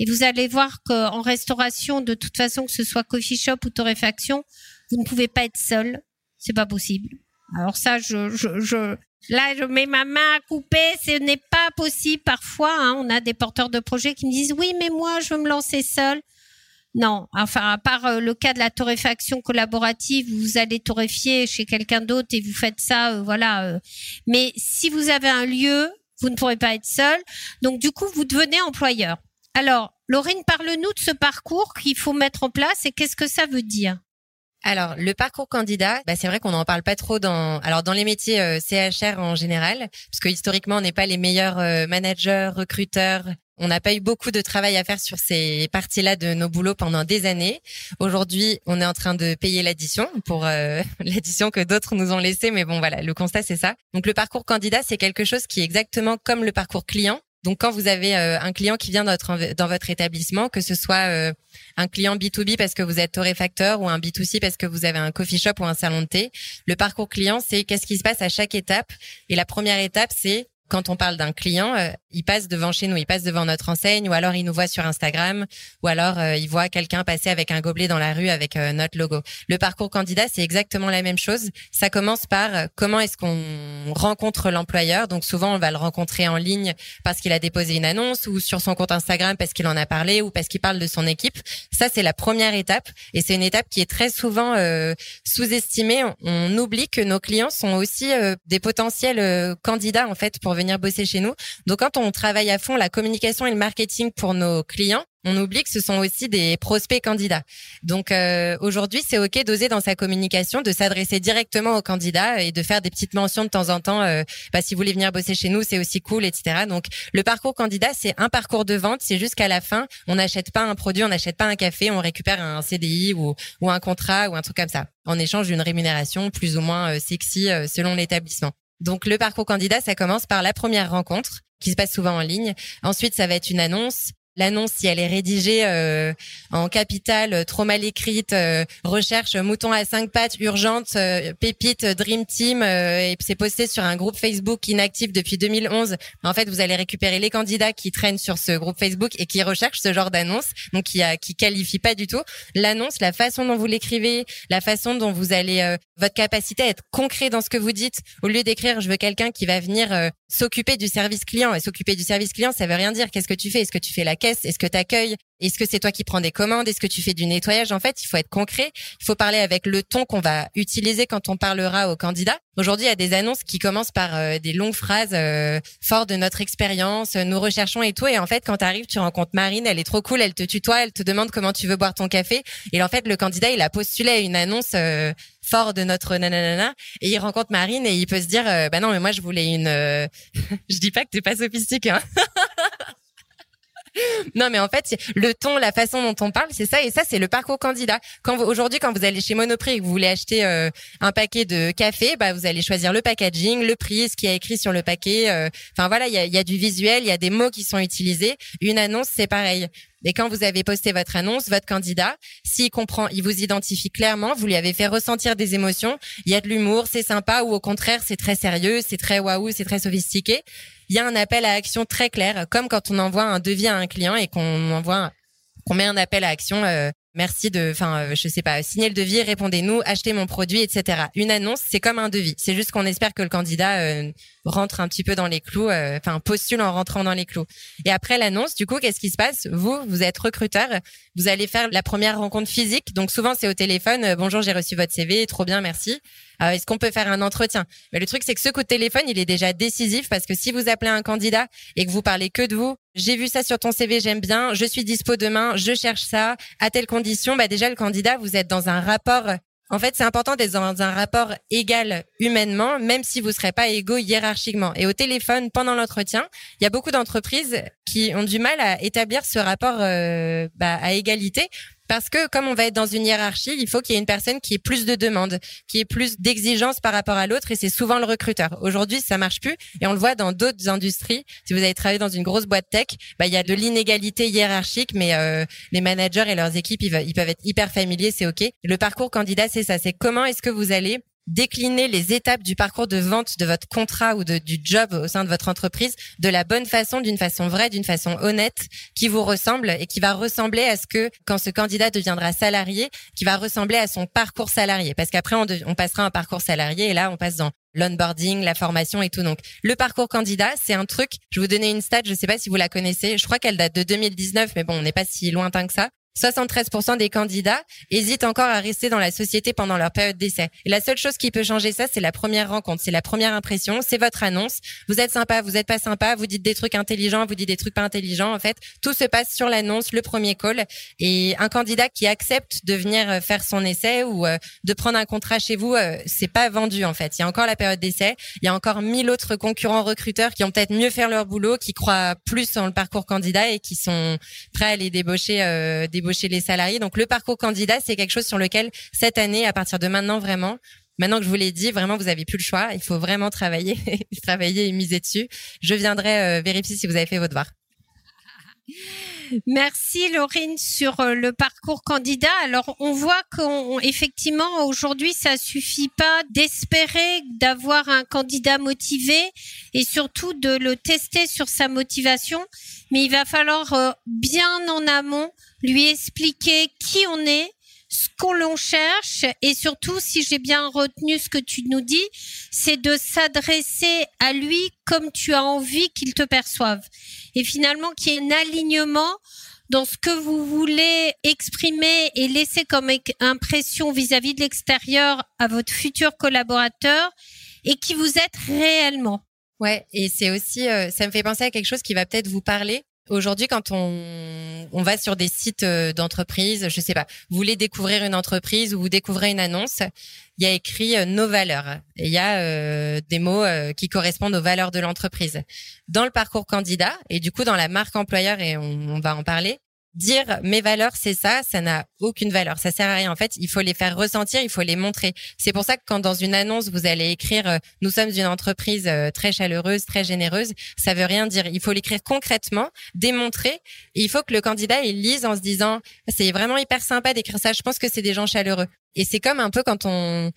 et vous allez voir qu'en restauration, de toute façon, que ce soit coffee shop ou torréfaction, vous ne pouvez pas être seul. C'est pas possible. Alors ça, je, Là, je mets ma main à couper, ce n'est pas possible parfois. Hein. On a des porteurs de projets qui me disent oui, mais moi, je veux me lancer seul. Non, enfin, à part euh, le cas de la torréfaction collaborative, vous allez torréfier chez quelqu'un d'autre et vous faites ça, euh, voilà. Euh. Mais si vous avez un lieu, vous ne pourrez pas être seul. Donc, du coup, vous devenez employeur. Alors, Laurine, parle-nous de ce parcours qu'il faut mettre en place et qu'est-ce que ça veut dire? Alors, le parcours candidat, bah, c'est vrai qu'on n'en parle pas trop dans, alors dans les métiers euh, CHR en général, parce que historiquement, on n'est pas les meilleurs euh, managers, recruteurs. On n'a pas eu beaucoup de travail à faire sur ces parties-là de nos boulots pendant des années. Aujourd'hui, on est en train de payer l'addition pour euh, l'addition que d'autres nous ont laissée, mais bon, voilà, le constat c'est ça. Donc, le parcours candidat, c'est quelque chose qui est exactement comme le parcours client, donc, quand vous avez euh, un client qui vient dans votre, dans votre établissement, que ce soit euh, un client B2B parce que vous êtes torréfacteur ou un B2C parce que vous avez un coffee shop ou un salon de thé, le parcours client, c'est qu'est-ce qui se passe à chaque étape? Et la première étape, c'est quand on parle d'un client, euh, il passe devant chez nous, il passe devant notre enseigne, ou alors il nous voit sur Instagram, ou alors euh, il voit quelqu'un passer avec un gobelet dans la rue avec euh, notre logo. Le parcours candidat, c'est exactement la même chose. Ça commence par comment est-ce qu'on rencontre l'employeur? Donc souvent, on va le rencontrer en ligne parce qu'il a déposé une annonce, ou sur son compte Instagram parce qu'il en a parlé, ou parce qu'il parle de son équipe. Ça, c'est la première étape, et c'est une étape qui est très souvent sous-estimée. On, on, oublie que nos clients sont aussi des potentiels candidats en fait pour venir venir bosser chez nous. Donc quand on travaille à fond la communication et le marketing pour nos clients, on oublie que ce sont aussi des prospects candidats. Donc euh, aujourd'hui, c'est ok d'oser dans sa communication, de s'adresser directement aux candidats et de faire des petites mentions de temps en temps. Euh, bah, si vous voulez venir bosser chez nous, c'est aussi cool, etc. Donc le parcours candidat, c'est un parcours de vente. C'est jusqu'à la fin, on n'achète pas un produit, on n'achète pas un café, on récupère un CDI ou, un contrat ou un truc comme ça, en échange d'une rémunération plus ou moins euh, sexy selon l'établissement. Donc le parcours candidat, ça commence par la première rencontre qui se passe souvent en ligne. Ensuite, ça va être une annonce. L'annonce, si elle est rédigée euh, en capitale, euh, trop mal écrite, euh, recherche mouton à cinq pattes, urgente, pépite, dream team, et c'est posté sur un groupe Facebook inactif depuis 2011. En fait, vous allez récupérer les candidats qui traînent sur ce groupe Facebook et qui recherchent ce genre d'annonce, donc qui a, qui qualifie pas du tout l'annonce, la façon dont vous l'écrivez, la façon dont vous allez, votre capacité à être concret dans ce que vous dites, au lieu d'écrire je veux quelqu'un qui va venir s'occuper du service client et s'occuper du service client, ça veut rien dire. Qu'est-ce que tu fais? Est-ce que tu fais la est-ce que tu accueilles Est-ce que c'est toi qui prends des commandes Est-ce que tu fais du nettoyage? En fait, il faut être concret. Il faut parler avec le ton qu'on va utiliser quand on parlera aux candidats. Aujourd'hui, il y a des annonces qui commencent par euh, des longues phrases euh, fortes de notre expérience, nous recherchons et tout. Et en fait, quand tu arrives, tu rencontres Marine, elle est trop cool, elle te tutoie, elle te demande comment tu veux boire ton café. Et en fait, le candidat, il a postulé une annonce euh, fort de notre nanana et il rencontre Marine et il peut se dire bah non mais moi je voulais une je dis pas que t'es pas sophistiqué hein non, mais en fait, le ton, la façon dont on parle, c'est ça. Et ça, c'est le parcours candidat. Quand aujourd'hui, quand vous allez chez Monoprix et que vous voulez acheter euh, un paquet de café, bah, vous allez choisir le packaging, le prix, ce qui est écrit sur le paquet. Euh. Enfin voilà, il y a, y a du visuel, il y a des mots qui sont utilisés. Une annonce, c'est pareil. Et quand vous avez posté votre annonce, votre candidat, s'il comprend, il vous identifie clairement, vous lui avez fait ressentir des émotions, il y a de l'humour, c'est sympa, ou au contraire, c'est très sérieux, c'est très waouh, c'est très sophistiqué. Il y a un appel à action très clair, comme quand on envoie un devis à un client et qu'on envoie, qu'on met un appel à action. Euh, merci de, enfin, euh, je sais pas, signer le devis, répondez-nous, achetez mon produit, etc. Une annonce, c'est comme un devis. C'est juste qu'on espère que le candidat euh, rentre un petit peu dans les clous, euh, enfin postule en rentrant dans les clous. Et après l'annonce, du coup, qu'est-ce qui se passe? Vous, vous êtes recruteur, vous allez faire la première rencontre physique. Donc souvent c'est au téléphone. bonjour, j'ai reçu votre CV, trop bien, merci. Est-ce qu'on peut faire un entretien? Mais le truc c'est que ce coup de téléphone, il est déjà décisif parce que si vous appelez un candidat et que vous parlez que de vous, j'ai vu ça sur ton CV, j'aime bien, je suis dispo demain, je cherche ça, à telle condition, bah déjà le candidat, vous êtes dans un rapport en fait, c'est important d'être dans un rapport égal humainement, même si vous serez pas égaux hiérarchiquement. Et au téléphone, pendant l'entretien, il y a beaucoup d'entreprises qui ont du mal à établir ce rapport euh, bah, à égalité parce que comme on va être dans une hiérarchie, il faut qu'il y ait une personne qui ait plus de demandes, qui ait plus d'exigences par rapport à l'autre, et c'est souvent le recruteur. Aujourd'hui, ça marche plus, et on le voit dans d'autres industries. Si vous avez travaillé dans une grosse boîte tech, bah il y a de l'inégalité hiérarchique, mais euh, les managers et leurs équipes, ils, ils peuvent être hyper familiers, c'est ok. Le parcours candidat, c'est ça. C'est comment est-ce que vous allez décliner les étapes du parcours de vente de votre contrat ou de, du job au sein de votre entreprise de la bonne façon, d'une façon vraie, d'une façon honnête, qui vous ressemble et qui va ressembler à ce que, quand ce candidat deviendra salarié, qui va ressembler à son parcours salarié. Parce qu'après, on, passera un parcours salarié et là, on passe dans l'onboarding, la formation et tout. Donc, le parcours candidat, c'est un truc. Je vais vous donner une stat. Je ne sais pas si vous la connaissez. Je crois qu'elle date de 2019, mais bon, on n'est pas si lointain que ça. 73% des candidats hésitent encore à rester dans la société pendant leur période d'essai. Et la seule chose qui peut changer ça, c'est la première rencontre, c'est la première impression, c'est votre annonce. Vous êtes sympa, vous êtes pas sympa, vous dites des trucs intelligents, vous dites des trucs pas intelligents. En fait, tout se passe sur l'annonce, le premier call. Et un candidat qui accepte de venir euh, faire son essai ou euh, de prendre un contrat chez vous, euh, c'est pas vendu en fait. Il y a encore la période d'essai, il y a encore mille autres concurrents recruteurs qui ont peut-être mieux faire leur boulot, qui croient plus dans le parcours candidat et qui sont prêts à les débaucher. Euh, chez les salariés. Donc le parcours candidat, c'est quelque chose sur lequel cette année, à partir de maintenant vraiment, maintenant que je vous l'ai dit, vraiment vous avez plus le choix. Il faut vraiment travailler, travailler et miser dessus. Je viendrai euh, vérifier si vous avez fait votre devoir. Merci Laurine sur euh, le parcours candidat. Alors on voit qu'effectivement aujourd'hui ça suffit pas d'espérer d'avoir un candidat motivé et surtout de le tester sur sa motivation, mais il va falloir euh, bien en amont lui expliquer qui on est, ce qu'on cherche et surtout, si j'ai bien retenu ce que tu nous dis, c'est de s'adresser à lui comme tu as envie qu'il te perçoive. Et finalement, qu'il y ait un alignement dans ce que vous voulez exprimer et laisser comme impression vis-à-vis de l'extérieur à votre futur collaborateur et qui vous êtes réellement. Ouais, et c'est aussi, euh, ça me fait penser à quelque chose qui va peut-être vous parler. Aujourd'hui, quand on, va sur des sites euh, d'entreprise, je sais pas, vous voulez découvrir une entreprise ou vous découvrez une annonce, il y a écrit euh, nos valeurs. Et il y a euh, des mots qui correspondent aux valeurs de l'entreprise. Dans le parcours candidat et du coup dans la marque employeur et on, va en parler, dire mes valeurs c'est ça, ça n'a aucune valeur, ça sert à rien. En fait, il faut les faire ressentir, il faut les montrer. C'est pour ça que quand dans une annonce vous allez écrire euh, nous sommes une entreprise euh, très chaleureuse, très généreuse, ça veut rien dire. Il faut l'écrire concrètement, démontrer. Il faut que le candidat il lise en se disant c'est vraiment hyper sympa d'écrire ça. Je pense que c'est des gens chaleureux. Et c'est comme un peu quand on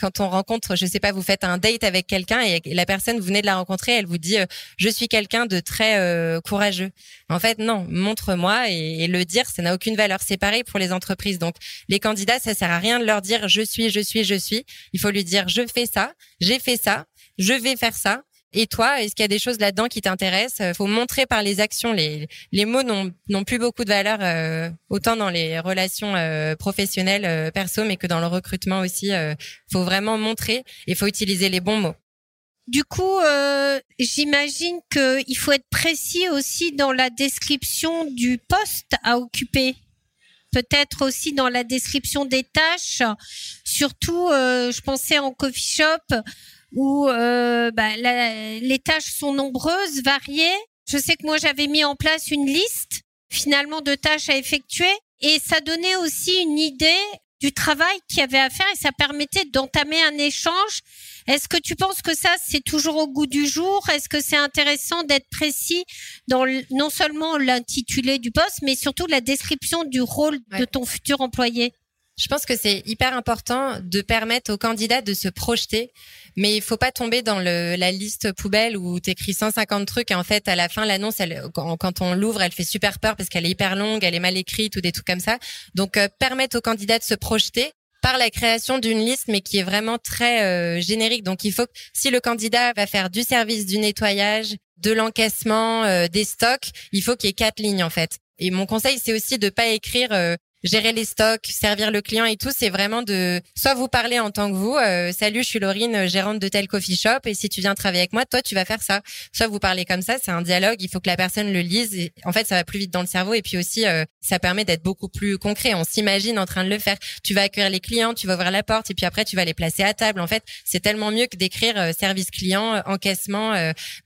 quand on rencontre, je sais pas, vous faites un date avec quelqu'un et la personne, vous venez de la rencontrer, elle vous dit, euh, je suis quelqu'un de très euh, courageux. En fait, non, montre-moi et, le dire, ça n'a aucune valeur. C'est pareil pour les entreprises. Donc, les candidats, ça sert à rien de leur dire, je suis, je suis, je suis. Il faut lui dire, je fais ça, j'ai fait ça, je vais faire ça. Et toi, est-ce qu'il y a des choses là-dedans qui t'intéressent? Euh, faut montrer par les actions. Les, les mots n'ont plus beaucoup de valeur, euh, autant dans les relations euh, professionnelles, perso, mais que dans le recrutement aussi. Faut vraiment montrer et faut utiliser les bons mots. Du coup, j'imagine qu'il faut être précis aussi dans la description du poste à occuper. Peut-être aussi dans la description des tâches. Surtout, je pensais en coffee shop où euh, bah, les tâches sont nombreuses, variées. Je sais que moi j'avais mis en place une liste finalement de tâches à effectuer et ça donnait aussi une idée du travail qu'il y avait à faire et ça permettait d'entamer un échange. Est-ce que tu penses que ça, c'est toujours au goût du jour? Est-ce que c'est intéressant d'être précis dans non seulement l'intitulé du poste, mais surtout la description du rôle de ton futur employé? Je pense que c'est hyper important de permettre aux candidats de se projeter, mais il faut pas tomber dans le, la liste poubelle où tu écris 150 trucs et en fait à la fin l'annonce, quand, on l'ouvre, elle fait super peur parce qu'elle est hyper longue, elle est mal écrite ou des trucs comme ça. Donc euh, permettre aux candidats de se projeter par la création d'une liste, mais qui est vraiment très euh, générique. Donc il faut que si le candidat va faire du service, du nettoyage, de l'encaissement, euh, des stocks, il faut qu'il y ait quatre lignes en fait. Et mon conseil, c'est aussi de pas écrire gérer les stocks, servir le client et tout, c'est vraiment de soit vous parler en tant que vous, euh, salut, je suis Laurine, gérante de tel coffee shop et si tu viens travailler avec moi, toi tu vas faire ça. Soit vous parlez comme ça, c'est un dialogue, il faut que la personne le lise et en fait ça va plus vite dans le cerveau et puis aussi euh, ça permet d'être beaucoup plus concret, on s'imagine en train de le faire. Tu vas accueillir les clients, tu vas ouvrir la porte et puis après tu vas les placer à table. En fait, c'est tellement mieux que d'écrire euh, service client, encaissement.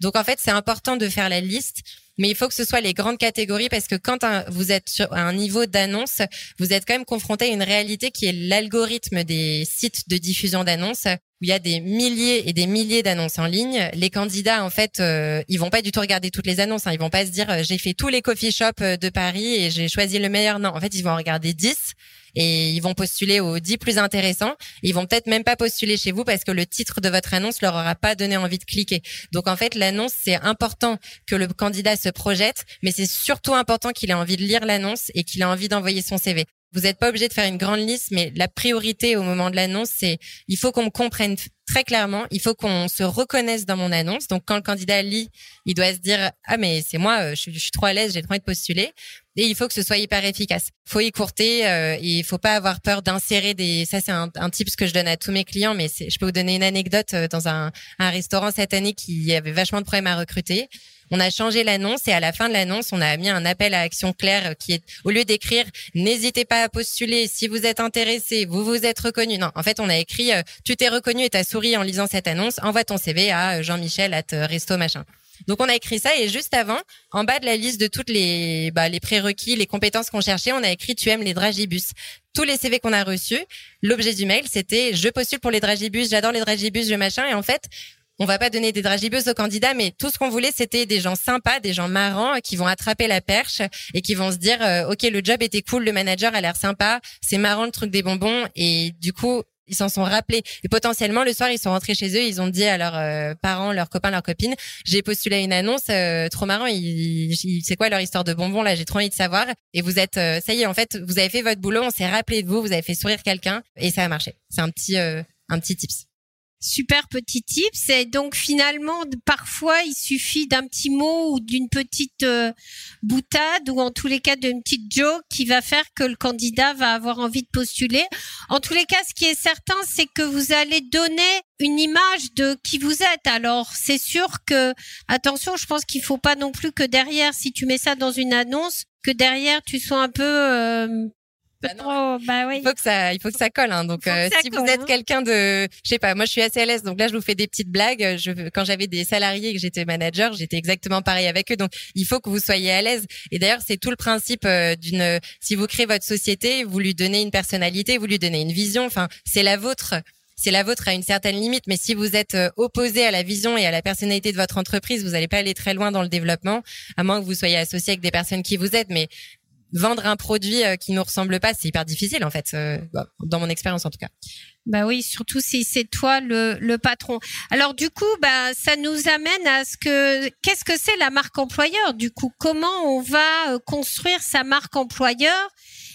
donc en fait, c'est important de faire la liste mais il faut que ce soit les grandes catégories parce que quand vous êtes sur un niveau d'annonce, vous êtes quand même confronté à une réalité qui est l'algorithme des sites de diffusion d'annonces où il y a des milliers et des milliers d'annonces en ligne. Les candidats, en fait, euh, ils vont pas du tout regarder toutes les annonces. Hein. Ils vont pas se dire euh, j'ai fait tous les coffee shops euh, de Paris et j'ai choisi le meilleur. Non, en fait, ils vont regarder 10 et ils vont postuler aux 10 plus intéressants. Ils vont peut-être même pas postuler chez vous parce que le titre de votre annonce leur aura pas donné envie de cliquer. Donc en fait, l'annonce, c'est important que le candidat se projette, mais c'est surtout important qu'il ait envie de lire l'annonce et qu'il ait envie d'envoyer son CV. Vous n'êtes pas obligé de faire une grande liste, mais la priorité au moment de l'annonce, c'est il faut qu'on me comprenne très clairement, il faut qu'on se reconnaisse dans mon annonce. Donc quand le candidat lit, il doit se dire ah mais c'est moi, euh, je, suis trop à l'aise, j'ai trop envie de postuler. Et il faut que ce soit hyper efficace. Faut écourter euh, et il faut pas avoir peur d'insérer des. Ça c'est un, un ce que je donne à tous mes clients, mais je peux vous donner une anecdote euh, dans un, un restaurant cette année qui avait vachement de problèmes à recruter. On a changé l'annonce et à la fin de l'annonce, on a mis un appel à action clair qui est au lieu d'écrire n'hésitez pas à postuler si vous êtes intéressé, vous vous êtes reconnu. Non, en fait, on a écrit euh, tu t'es reconnu et t'as souri en lisant cette annonce, envoie ton CV à euh, Jean-Michel at euh, resto machin. Donc on a écrit ça et juste avant, en bas de la liste de toutes les bah, les prérequis, les compétences qu'on cherchait, on a écrit tu aimes les dragibus. Tous les CV qu'on a reçus, l'objet du mail c'était je postule pour les dragibus, j'adore les dragibus, je machin et en fait on va pas donner des dragibus aux candidats, mais tout ce qu'on voulait, c'était des gens sympas, des gens marrants qui vont attraper la perche et qui vont se dire, euh, ok, le job était cool, le manager a l'air sympa, c'est marrant le truc des bonbons, et du coup, ils s'en sont rappelés. Et potentiellement, le soir, ils sont rentrés chez eux, ils ont dit à leurs euh, parents, leurs copains, leurs copines, j'ai postulé à une annonce, euh, trop marrant, c'est quoi leur histoire de bonbons là, j'ai trop envie de savoir. Et vous êtes, ça y est, en fait, vous avez fait votre boulot, on s'est rappelé de vous, vous avez fait sourire quelqu'un, et ça a marché. C'est un petit, un petit tips. Super petit tip. C'est donc finalement parfois il suffit d'un petit mot ou d'une petite euh, boutade ou en tous les cas d'une petite joke qui va faire que le candidat va avoir envie de postuler. En tous les cas, ce qui est certain, c'est que vous allez donner une image de qui vous êtes. Alors c'est sûr que attention, je pense qu'il faut pas non plus que derrière, si tu mets ça dans une annonce, que derrière tu sois un peu euh, peu Bah trop. Bah oui. Il faut que ça, il faut que ça colle. Hein. Donc, euh, ça si colle, vous êtes hein. quelqu'un de, je sais pas, moi je suis assez à l'aise. Donc là, je vous fais des petites blagues. Je, quand j'avais des salariés et que j'étais manager, j'étais exactement pareil avec eux. Donc, il faut que vous soyez à l'aise. Et d'ailleurs, c'est tout le principe euh, d'une. Si vous créez votre société, vous lui donnez une personnalité, vous lui donnez une vision. Enfin, c'est la vôtre. C'est la vôtre à une certaine limite, mais si vous êtes euh, opposé à la vision et à la personnalité de votre entreprise, vous n'allez pas aller très loin dans le développement, à moins que vous soyez associé avec des personnes qui vous aident. Mais vendre un produit euh, qui nous ressemble pas, c'est hyper difficile en fait, euh, bah, dans mon expérience en tout cas. Bah oui, surtout si c'est toi le, le patron. Alors du coup, bah ça nous amène à ce que qu'est-ce que c'est la marque employeur Du coup, comment on va euh, construire sa marque employeur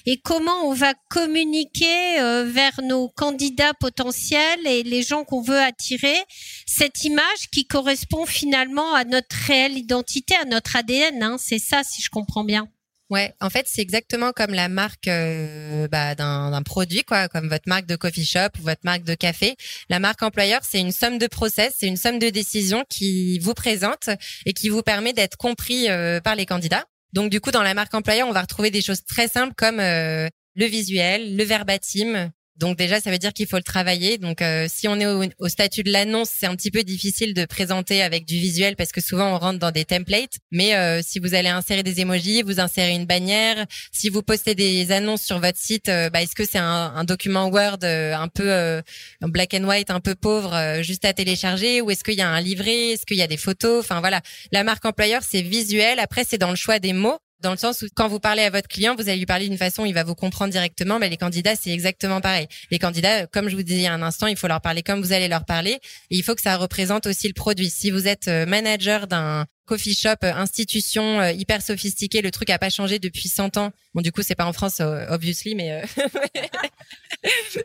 et comment on va communiquer euh, vers nos candidats potentiels et les gens qu'on veut attirer? Cette image qui correspond finalement à notre réelle identité, à notre ADN. Hein, c'est ça, si je comprends bien. Ouais, en fait, c'est exactement comme la marque euh, bah, d'un produit, quoi, comme votre marque de coffee shop ou votre marque de café. La marque employeur, c'est une somme de process, c'est une somme de décisions qui vous présente et qui vous permet d'être compris euh, par les candidats. Donc, du coup, dans la marque employeur, on va retrouver des choses très simples comme euh, le visuel, le verbatim. Donc déjà, ça veut dire qu'il faut le travailler. Donc euh, si on est au, au statut de l'annonce, c'est un petit peu difficile de présenter avec du visuel parce que souvent on rentre dans des templates. Mais euh, si vous allez insérer des emojis, vous insérez une bannière. Si vous postez des annonces sur votre site, euh, bah, est-ce que c'est un, un document Word euh, un peu euh, black and white, un peu pauvre, juste à télécharger, ou est-ce qu'il y a un livret, est-ce qu'il y a des photos? Enfin voilà, la marque employeur c'est visuel. Après c'est dans le choix des mots. Dans le sens où quand vous parlez à votre client, vous allez lui parler d'une façon, il va vous comprendre directement. Mais les candidats, c'est exactement pareil. Les candidats, comme je vous disais il y a un instant, il faut leur parler comme vous allez leur parler. Et il faut que ça représente aussi le produit. Si vous êtes euh, manager d'un coffee shop, euh, institution euh, hyper sophistiquée, le truc a pas changé depuis 100 ans. Bon, du coup, c'est pas en France, euh, obviously, mais euh,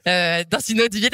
euh, dans une autre ville.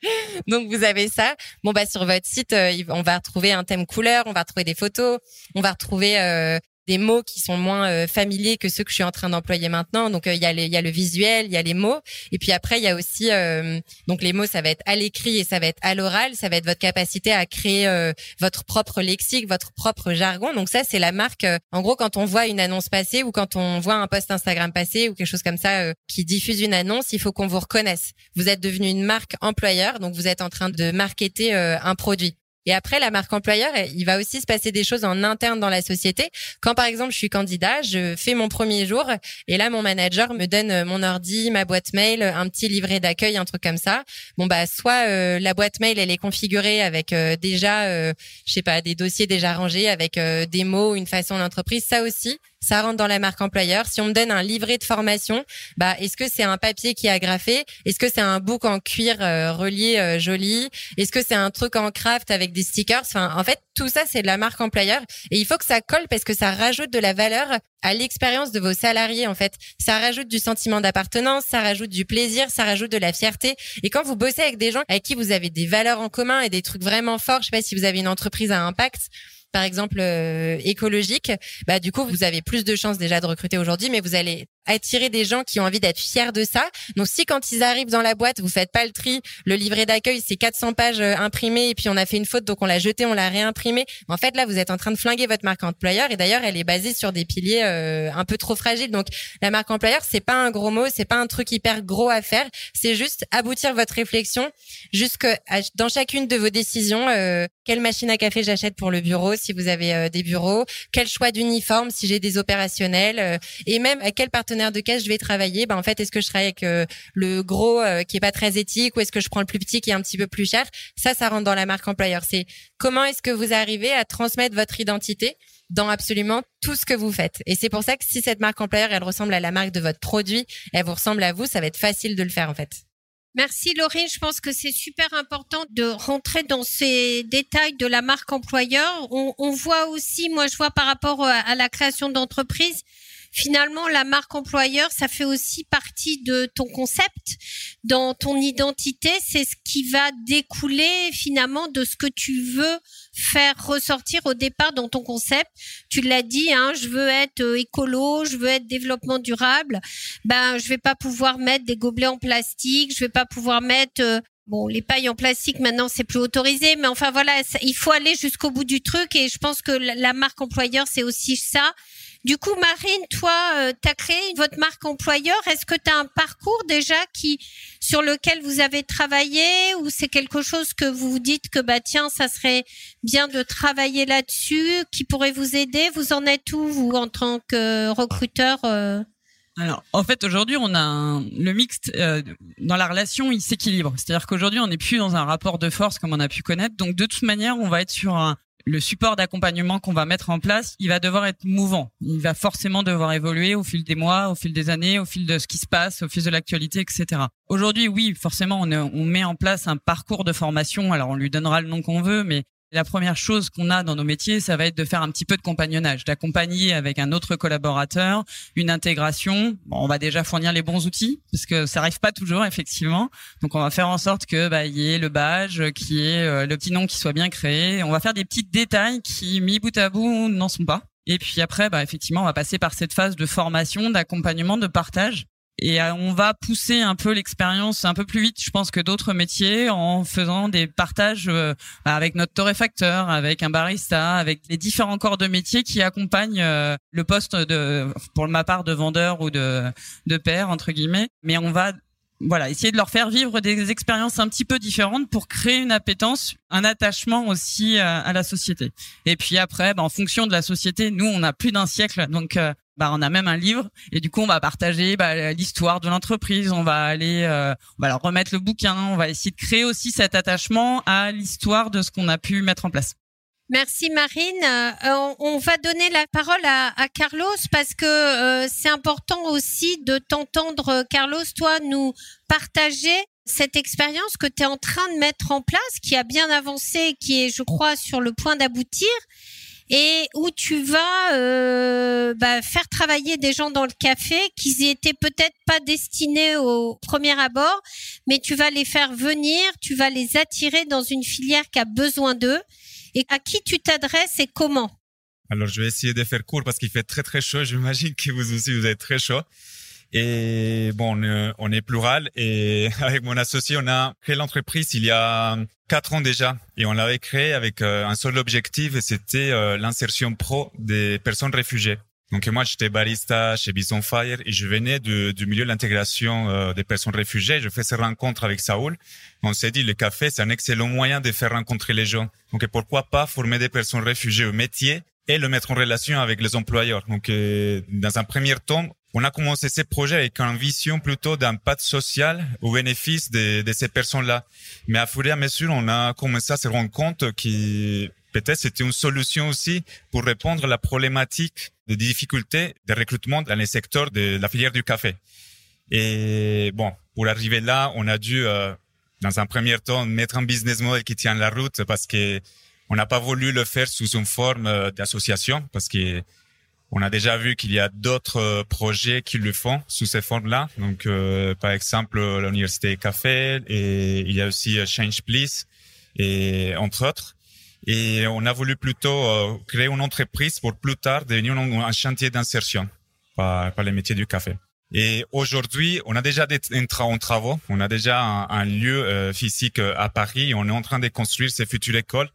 Donc vous avez ça. Bon bah sur votre site, euh, on va retrouver un thème couleur, on va retrouver des photos, on va retrouver euh, des mots qui sont moins euh, familiers que ceux que je suis en train d'employer maintenant. Donc euh, il y les- il y a le visuel, il y a les mots, et puis après il y a aussi euh, donc les mots ça va être à l'écrit et ça va être à l'oral, ça va être votre capacité à créer euh, votre propre lexique, votre propre jargon. Donc ça c'est la marque. euh, en gros quand on voit une annonce passer ou quand on voit un post Instagram passer ou quelque chose comme ça euh, qui diffuse une annonce, il faut qu'on vous reconnaisse. Vous êtes devenu une marque employeur, donc vous êtes en train de marketer euh, un produit. Et après, la marque employeur, il va aussi se passer des choses en interne dans la société. Quand, par exemple, je suis candidat, je fais mon premier jour et là, mon manager me donne euh, mon ordi, ma boîte mail, un petit livret d'accueil, un truc comme ça. Bon, bah, soit euh, la boîte mail, elle est configurée avec euh, déjà, euh, je sais pas, des dossiers déjà rangés avec euh, des mots, une façon d'entreprise. Ça aussi, ça rentre dans la marque employeur. Si on me donne un livret de formation, bah, est-ce que c'est un papier qui est agrafé? Est-ce que c'est un book en cuir euh, relié euh, joli? Est-ce que c'est un truc en craft avec des stickers? Enfin, en fait, tout ça, c'est de la marque employeur. Et il faut que ça colle parce que ça rajoute de la valeur à l'expérience de vos salariés, en fait. Ça rajoute du sentiment d'appartenance, ça rajoute du plaisir, ça rajoute de la fierté. Et quand vous bossez avec des gens avec qui vous avez des valeurs en commun et des trucs vraiment forts, je sais pas si vous avez une entreprise à impact, par exemple euh, écologique, bah du coup vous avez plus de chances déjà de recruter aujourd'hui, mais vous allez attirer des gens qui ont envie d'être fiers de ça. Donc si quand ils arrivent dans la boîte, vous faites pas le tri, le livret d'accueil c'est 400 pages euh, imprimées et puis on a fait une faute donc on l'a jeté, on l'a réimprimé. En fait là vous êtes en train de flinguer votre marque employeur et d'ailleurs elle est basée sur des piliers euh, un peu trop fragiles. Donc la marque employeur c'est pas un gros mot, c'est pas un truc hyper gros à faire, c'est juste aboutir votre réflexion jusque à- dans chacune de vos décisions. euh, quelle machine à café j'achète pour le bureau si vous avez euh, des bureaux, quel choix d'uniforme si j'ai des opérationnels euh, et même à quel partenaire de caisse je vais travailler. Ben en fait, est-ce que je travaille avec euh, le gros euh, qui est pas très éthique ou est-ce que je prends le plus petit qui est un petit peu plus cher? Ça, ça rentre dans la marque employeur. C'est comment est-ce que vous arrivez à transmettre votre identité dans absolument tout ce que vous faites? Et c'est pour ça que si cette marque employeur, elle ressemble à la marque de votre produit, elle vous ressemble à vous, ça va être facile de le faire en fait. Merci Laurie, je pense que c'est super important de rentrer dans ces détails de la marque employeur. On, on voit aussi, moi je vois par rapport à, à la création d'entreprise, finalement la marque employeur, ça fait aussi partie de ton concept, dans ton identité, c'est ce qui va découler finalement de ce que tu veux faire ressortir au départ dans ton concept. Tu l'as dit, hein, je veux être euh, écolo, je veux être développement durable ben je vais pas pouvoir mettre des gobelets en plastique, je vais pas pouvoir mettre euh, Bon, les pailles en plastique maintenant c'est plus autorisé, mais enfin voilà, il faut aller jusqu'au bout du truc et je pense que la marque employeur c'est aussi ça. Du coup, Marine, toi, euh, tu as créé votre marque employeur. Est-ce que tu as un parcours déjà qui sur lequel vous avez travaillé ou c'est quelque chose que vous vous dites que bah tiens, ça serait bien de travailler là-dessus, qui pourrait vous aider? Vous en êtes où vous en tant que recruteur euh? Alors, en fait, aujourd'hui, on a un, le mixte euh, dans la relation, il s'équilibre. C'est-à-dire qu'aujourd'hui, on n'est plus dans un rapport de force comme on a pu connaître. Donc, de toute manière, on va être sur un, le support d'accompagnement qu'on va mettre en place, il va devoir être mouvant. Il va forcément devoir évoluer au fil des mois, au fil des années, au fil de ce qui se passe, au fil de l'actualité, etc. Aujourd'hui, oui, forcément, on, met en place un parcours de formation. Alors, on lui donnera le nom qu'on veut, mais la première chose qu'on a dans nos métiers, ça va être de faire un petit peu de compagnonnage, d'accompagner avec un autre collaborateur, une intégration. on va déjà fournir les bons outils parce que ça arrive pas toujours effectivement. Donc on va faire en sorte que bah y ait le badge, qui ait euh, le petit nom qui soit bien créé. On va faire des petits détails qui mis bout à bout n'en sont pas. Et puis après, bah effectivement, on va passer par cette phase de formation, d'accompagnement, de partage et euh, on va pousser un peu l'expérience un peu plus vite, je pense, que d'autres métiers en faisant des partages euh, avec notre torréfacteur, avec un barista, avec les différents corps de métiers qui accompagnent euh, le poste de, pour ma part, de vendeur ou de, de père, entre guillemets. Mais on va voilà, essayer de leur faire vivre des expériences un petit peu différentes pour créer une appétence, un attachement aussi à, la société. Et puis après, bah, en fonction de la société, nous, on a plus d'un siècle, donc bah on a même un livre et du coup on va partager bah, l'histoire de l'entreprise. On va aller euh, on va leur remettre le bouquin. On va essayer de créer aussi cet attachement à l'histoire de ce qu'on a pu mettre en place. Merci Marine. Euh, on va donner la parole à, à Carlos parce que euh, c'est important aussi de t'entendre, Carlos, toi, nous partager cette expérience que tu es en train de mettre en place, qui a bien avancé, qui est, je crois, sur le point d'aboutir et où tu vas euh, bah, faire travailler des gens dans le café qui étaient peut-être pas destinés au premier abord, mais tu vas les faire venir, tu vas les attirer dans une filière qui a besoin d'eux. Et à qui tu t'adresses et comment? Alors je vais essayer de faire court parce qu'il fait très très chaud. J'imagine que vous aussi vous êtes très chaud. Et bon, on est plural et avec mon associé, on a créé l'entreprise il y a quatre ans déjà et on l'avait créé avec euh, un seul objectif et c'était euh, l'insertion pro des personnes réfugiées. Donc moi, j'étais barista chez Bison Fire et je venais du, du milieu de l'intégration euh, des personnes réfugiées. Je fais ces rencontres avec Saoul. On s'est dit, le café, c'est un excellent moyen de faire rencontrer les gens. Donc pourquoi pas former des personnes réfugiées au métier et le mettre en relation avec les employeurs. Donc, dans un premier temps, on a commencé ces projets avec une vision plutôt d'impact social au bénéfice de, ces personnes-là. Mais à fur et à mesure, on a commencé à se rendre compte que peut-être c'était une solution aussi pour répondre à la problématique de difficultés de recrutement dans les secteurs de la filière du café. Et bon, pour arriver là, on a dû, euh, dans un premier temps, mettre un business model qui tient la route parce que on n'a pas voulu le faire sous une forme euh, d'association parce que on a déjà vu qu'il y a d'autres euh, projets qui le font sous ces formes-là. Donc, euh, par exemple, l'université Café et il y a aussi euh, Change Please et entre autres. Et on a voulu plutôt créer une entreprise pour plus tard devenir un, chantier d'insertion par, les métiers du café. Et aujourd'hui, on a déjà des en travaux, on a déjà un, lieu physique à Paris. on est en train de construire ces futures écoles,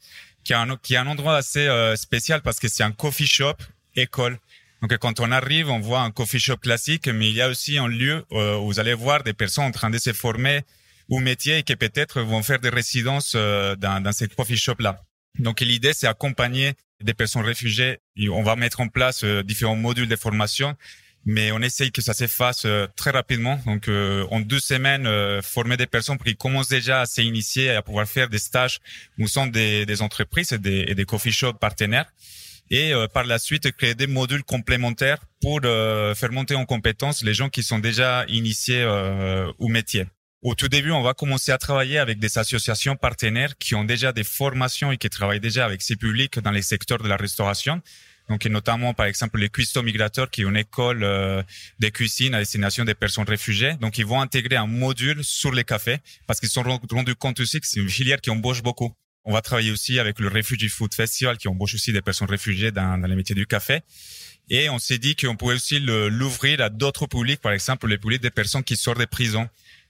qui est un, qui est un endroit assez spécial parce que c'est un coffee shop école. Donc quand on arrive, on voit un coffee shop classique, mais il y a aussi un lieu euh, où vous allez voir des personnes en train de se former au métier et qui peut-être vont faire des résidences euh, dans, dans ces coffee shop-là. Donc l'idée, c'est accompagner des personnes réfugiées. On va mettre en place euh, différents modules de formation, mais on essaye que ça s'efface très rapidement. Donc en deux semaines, former des personnes pour qu'ils commencent déjà à s'initier et à pouvoir faire des stages où sont des, des entreprises et des, et des coffee shops partenaires et euh, par la suite créer des modules complémentaires pour euh, faire monter en compétence les gens qui sont déjà initiés euh, au métier. Au tout début, on va commencer à travailler avec des associations partenaires qui ont déjà des formations et qui travaillent déjà avec ces publics dans les secteurs de la restauration. Donc, notamment, par exemple, les cuistots migrateurs, qui est une école euh, de cuisine à destination des personnes réfugiées. Donc, ils vont intégrer un module sur les cafés parce qu'ils se sont rendus compte aussi que c'est une filière qui embauche beaucoup. On va travailler aussi avec le Refugee Food Festival qui embauche aussi des personnes réfugiées dans, dans les métiers du café. Et on s'est dit qu'on pouvait aussi l'ouvrir à d'autres publics, par exemple les publics des personnes qui sortent des prisons.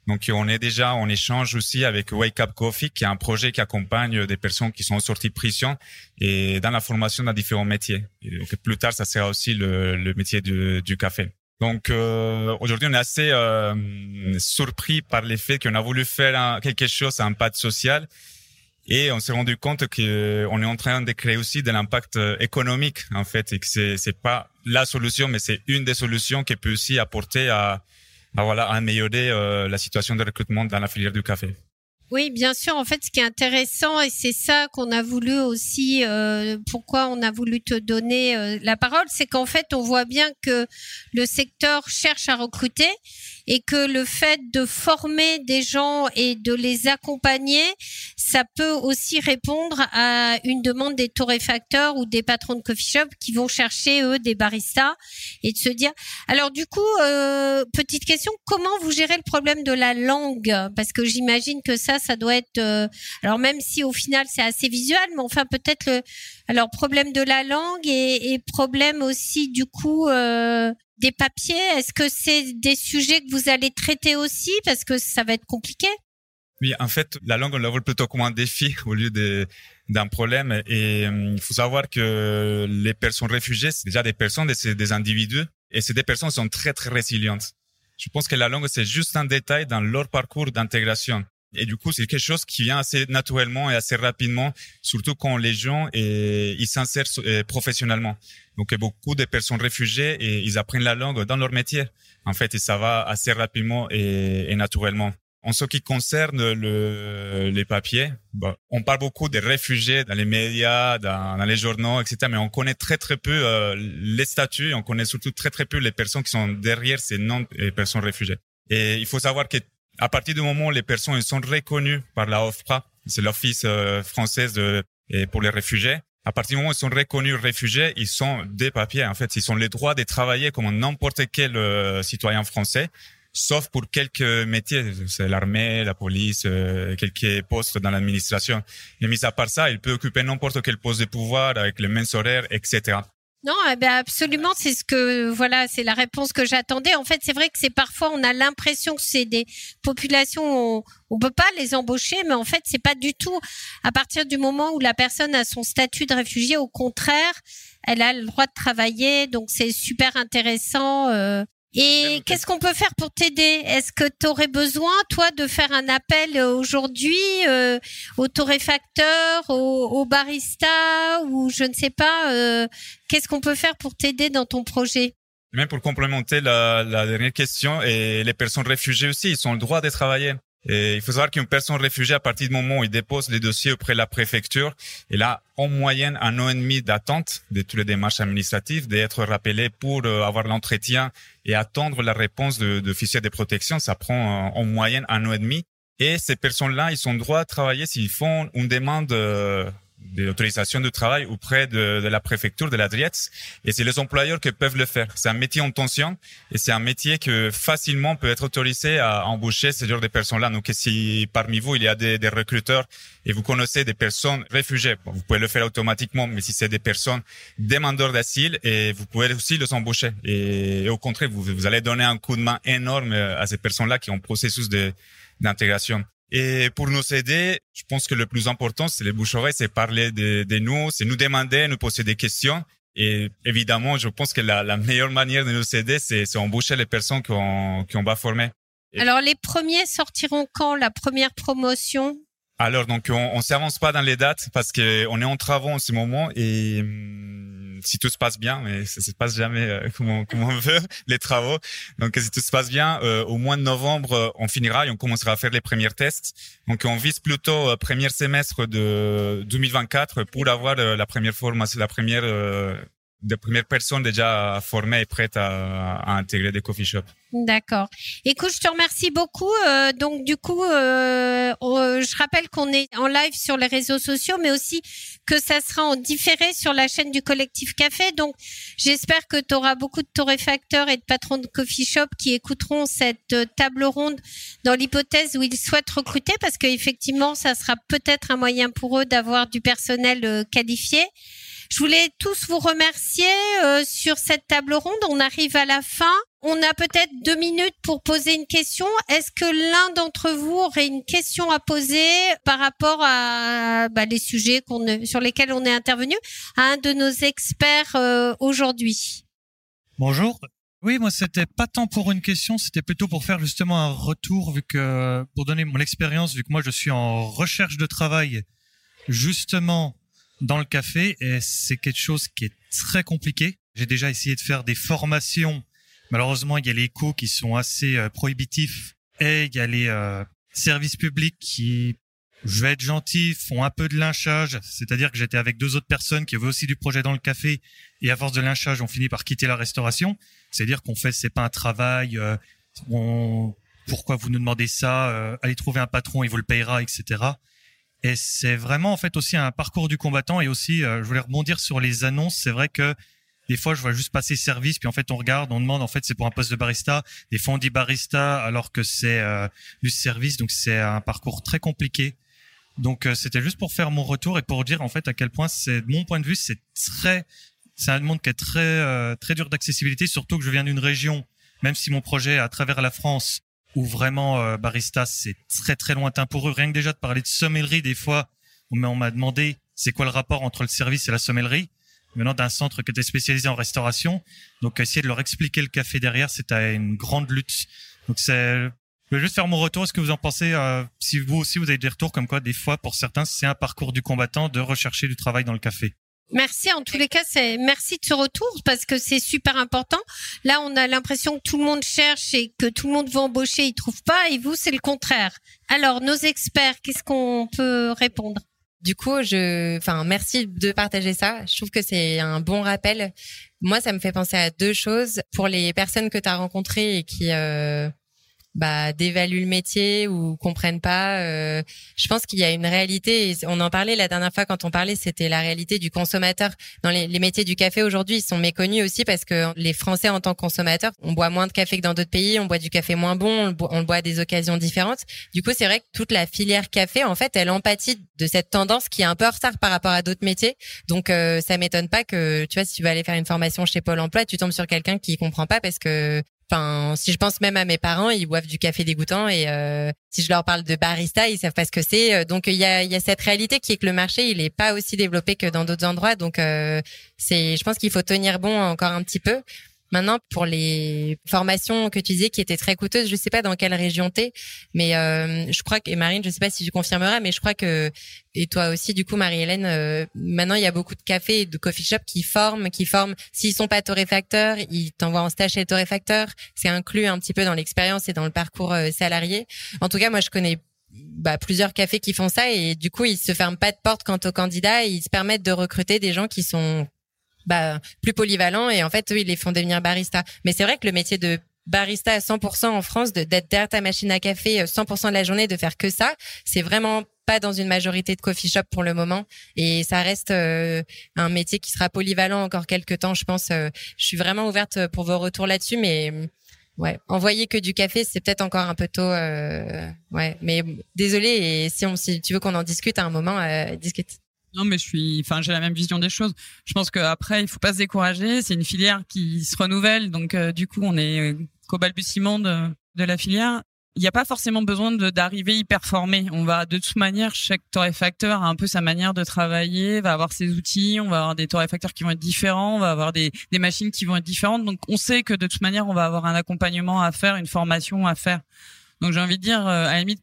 Donc on est déjà en échange aussi avec Wake Up Coffee, qui est un projet qui accompagne des personnes qui sont sorties de prison et dans la formation dans différents métiers. Et plus tard, ça sera aussi le, le métier du, du café. Donc euh, aujourd'hui, on est assez euh, surpris par le fait qu'on a voulu faire quelque chose à impact social et on s'est rendu compte qu'on est en train de créer aussi de l'impact euh, économique en fait et que c'est c'est pas la solution, mais c'est une des solutions qui peut aussi apporter à, voilà améliorer euh, la situation de recrutement dans la filière du café. Oui, bien sûr. En fait, ce qui est intéressant, et c'est ça qu'on a voulu aussi, euh, pourquoi on a voulu te donner la parole, c'est qu'en fait, on voit bien que le secteur cherche à recruter et que le fait de former des gens et de les accompagner, ça peut aussi répondre à une demande des torréfacteurs ou des patrons de coffee shop qui vont chercher eux des baristas et de se dire. Alors du coup, euh, petite question, comment vous gérez le problème de la langue? Parce que j'imagine que ça, ça doit être. Euh, alors même si au final c'est assez visuel, mais enfin peut-être le. Alors problème de la langue et, et problème aussi du coup euh, des papiers Est-ce que c'est des sujets que vous allez traiter aussi? Parce que ça va être compliqué Oui, en fait, la langue, on la voit plutôt comme un défi au lieu d'un problème. Et euh, il faut savoir que les personnes réfugiées, c'est déjà des personnes, c'est des individus. Et ces des personnes sont très, très résilientes. Je pense que la langue, c'est juste un détail dans leur parcours d'intégration. Et du coup, c'est quelque chose qui vient assez naturellement et assez rapidement, surtout quand les gens et, ils s'insèrent euh, professionnellement. Donc, beaucoup de personnes réfugiées et ils apprennent la langue dans leur métier. En fait, et ça va assez rapidement et, et naturellement. En ce qui concerne le, les papiers, bon, on parle beaucoup des réfugiés dans les médias, dans, les journaux, etc. Mais on connaît très très peu euh, les statuts. On connaît surtout très très peu les personnes qui sont derrière ces noms de personnes réfugiées. Et il faut savoir que à partir du moment où les personnes sont reconnues par la OFPRA, c'est l'Office euh, française de, et pour les réfugiés, à partir du moment où ils sont reconnus réfugiés, ils sont des papiers. En fait, ils ont les droits de travailler comme n'importe quel euh, citoyen français, sauf pour quelques métiers, c'est l'armée, la police, euh, quelques postes dans l'administration. Et mis à part ça, ils peuvent occuper n'importe quel poste de pouvoir avec les mêmes horaires, etc. Non, eh absolument, c'est ce que voilà, c'est la réponse que j'attendais. En fait, c'est vrai que c'est parfois on a l'impression que c'est des populations on, on peut pas les embaucher, mais en fait c'est pas du tout. À partir du moment où la personne a son statut de réfugié, au contraire, elle a le droit de travailler, donc c'est super intéressant. Euh, et qu'est-ce qu'on peut faire pour t'aider? Est-ce que tu aurais besoin, toi, de faire un appel euh, aujourd'hui euh, aux torréfacteurs, aux, aux baristas ou je ne sais pas euh, Qu'est-ce qu'on peut faire pour t'aider dans ton projet? Même pour complémenter la, la, dernière question, et les personnes réfugiées aussi, ils ont le droit de travailler. Et il faut savoir qu'une personne réfugiée, à partir du moment où il dépose les dossiers auprès de la préfecture, elle a en moyenne un an et demi d'attente de toutes les démarches administratives, d'être rappelée pour euh, avoir l'entretien et attendre la réponse de, de de protection. Ça prend euh, en moyenne un an et demi. Et ces personnes-là, ils ont droit à travailler s'ils font une demande des autorisations de travail auprès de, de la préfecture de la Drietz. Et c'est les employeurs qui peuvent le faire. C'est un métier en tension et c'est un métier que facilement peut être autorisé à embaucher ce genre de personnes-là. Donc, si parmi vous, il y a des, des recruteurs et vous connaissez des personnes réfugiées, vous pouvez le faire automatiquement, mais si c'est des personnes demandeurs d'asile, et vous pouvez aussi les embaucher. Et, au contraire, vous, vous allez donner un coup de main énorme à ces personnes-là qui ont processus de, d'intégration. Et pour nous aider, je pense que le plus important, c'est les bouche c'est parler de, de nous, c'est nous demander, nous poser des questions. Et évidemment, je pense que la, la meilleure manière de nous aider, c'est embaucher les personnes qu'on qu'on va former. Et Alors, les premiers sortiront quand? La première promotion? Alors, donc, on, on s'avance pas dans les dates parce que on est en travaux en ce moment et hum, si tout se passe bien, mais ça se passe jamais euh, comme, on, comme on veut, les travaux. Donc, si tout se passe bien, euh, au mois de novembre, euh, on finira et on commencera à faire les premiers tests. Donc, on vise plutôt euh, premier semestre de 2024 pour avoir euh, la première formation, la première des premières personnes déjà formées et prêtes à, à intégrer des coffee shops. D'accord. Écoute, je te remercie beaucoup. Euh, donc du coup, euh, je rappelle qu'on est en live sur les réseaux sociaux, mais aussi que ça sera en différé sur la chaîne du collectif Café. Donc j'espère que tu auras beaucoup de torréfacteurs et de patrons de coffee shop qui écouteront cette euh, table ronde dans l'hypothèse où ils souhaitent recruter, parce qu'effectivement, ça sera peut-être un moyen pour eux d'avoir du personnel euh, qualifié. Je voulais tous vous remercier euh, sur cette table ronde. On arrive à la fin. On a peut-être deux minutes pour poser une question. Est-ce que l'un d'entre vous aurait une question à poser par rapport à bah, les sujets qu'on sur lesquels on est intervenu à un de nos experts euh, aujourd'hui? Bonjour. Oui, moi c'était pas tant pour une question, c'était plutôt pour faire justement un retour vu que pour donner mon expérience vu que moi je suis en recherche de travail justement dans le café et c'est quelque chose qui est très compliqué. J'ai déjà essayé de faire des formations Malheureusement, il y a les coûts qui sont assez euh, prohibitifs et il y a les euh, services publics qui, je vais être gentil, font un peu de lynchage. C'est-à-dire que j'étais avec deux autres personnes qui avaient aussi du projet dans le café et à force de lynchage, on finit par quitter la restauration. C'est-à-dire qu'on fait, c'est pas un travail. Euh, pourquoi vous nous demandez ça Allez trouver un patron, il vous le payera, etc. Et c'est vraiment en fait aussi un parcours du combattant et aussi, je voulais rebondir sur les annonces. C'est vrai que des fois, je vois juste passer service, puis en fait, on regarde, on demande, en fait, c'est pour un poste de barista. Des fois, on dit barista alors que c'est euh, du service, donc c'est un parcours très compliqué. Donc, euh, c'était juste pour faire mon retour et pour dire en fait à quel point c'est, mon point de vue, c'est très, c'est un monde qui est très euh, très dur d'accessibilité, surtout que je viens d'une région, même si mon projet à travers la France, où vraiment euh, barista c'est très très lointain pour eux. Rien que déjà de parler de sommellerie, des fois, on m'a demandé c'est quoi le rapport entre le service et la sommellerie? Venant d'un centre qui était spécialisé en restauration. Donc essayer de leur expliquer le café derrière, c'était une grande lutte. Donc c'est je vais juste faire mon retour. Est-ce que vous en pensez euh, Si vous aussi vous avez des retours comme quoi des fois pour certains c'est un parcours du combattant de rechercher du travail dans le café? Merci. En tous les cas, c'est merci de ce retour parce que c'est super important. Là, on a l'impression que tout le monde cherche et que tout le monde veut embaucher, ils trouvent pas. Et vous, c'est le contraire. Alors, nos experts, qu'est-ce qu'on peut répondre? Du coup, je, enfin, merci de partager ça. Je trouve que c'est un bon rappel. Moi, ça me fait penser à deux choses. Pour les personnes que tu as rencontrées et qui, euh, bah, dévaluent le métier ou comprennent pas. Euh, je pense qu'il y a une réalité. on en parlait la dernière fois quand on parlait, c'était la réalité du consommateur. Dans les, métiers du café aujourd'hui, ils sont méconnus aussi parce que les Français en tant que consommateurs, on boit moins de café que dans d'autres pays, on boit du café moins bon, on, on le boit à des occasions différentes. Du coup, c'est vrai que toute la filière café, en fait, elle empathie de cette tendance qui est un peu en retard par rapport à d'autres métiers. Donc, euh, ça m'étonne pas que, tu vois, si tu vas aller faire une formation chez Pôle Emploi, tu tombes sur quelqu'un qui comprend pas parce que Enfin, si je pense même à mes parents, ils boivent du café dégoûtant et euh, si je leur parle de barista, ils savent pas ce que c'est. Euh, donc il y a, y a cette réalité qui est que le marché, il est pas aussi développé que dans d'autres endroits. Donc euh, c'est, je pense qu'il faut tenir bon encore un petit peu. Maintenant, pour les formations que tu disais qui étaient très coûteuses, je sais pas dans quelle région t'es, mais euh, je crois que et Marine, je sais pas si tu confirmeras, mais je crois que et toi aussi, du coup, Marie-Hélène, euh, maintenant il y a beaucoup de cafés et de coffee shops qui forment, qui forment. S'ils sont pas torréfacteurs, ils t'envoient en stage chez torréfacteur. C'est inclus un petit peu dans l'expérience et dans le parcours euh, salarié. En tout cas, moi, je connais bah, plusieurs cafés qui font ça et du coup ils se ferment pas de porte quant aux candidats et ils se permettent de recruter des gens qui sont bah, plus polyvalent et en fait, eux, ils les font devenir barista. Mais c'est vrai que le métier de barista à 100% en France, d'être derrière ta machine à café 100% euh, de la journée, de faire que ça, c'est vraiment pas dans une majorité de coffee shop pour le moment. Et ça reste euh, un métier qui sera polyvalent encore quelques temps je pense euh, je suis vraiment ouverte pour vos retours là-dessus mais ouais envoyer que du café c'est peut-être encore un peu tôt ouais. Mais désolé et si on si tu veux qu'on en discute à un moment discute non, mais je suis, enfin, j'ai la même vision des choses. Je pense qu'après, il faut pas se décourager. C'est une filière qui se renouvelle, donc euh, du coup, on est euh, qu'au balbutiement de, de la filière. Il n'y a pas forcément besoin d'arriver hyper formé. On va de toute manière, chaque torréfacteur a un peu sa manière de travailler, va avoir ses outils. On va avoir des torréfacteurs qui vont être différents, on va avoir des, des machines qui vont être différentes. Donc, on sait que de toute manière, on va avoir un accompagnement à faire, une formation à faire. Donc, j'ai envie de dire, euh, à la limite,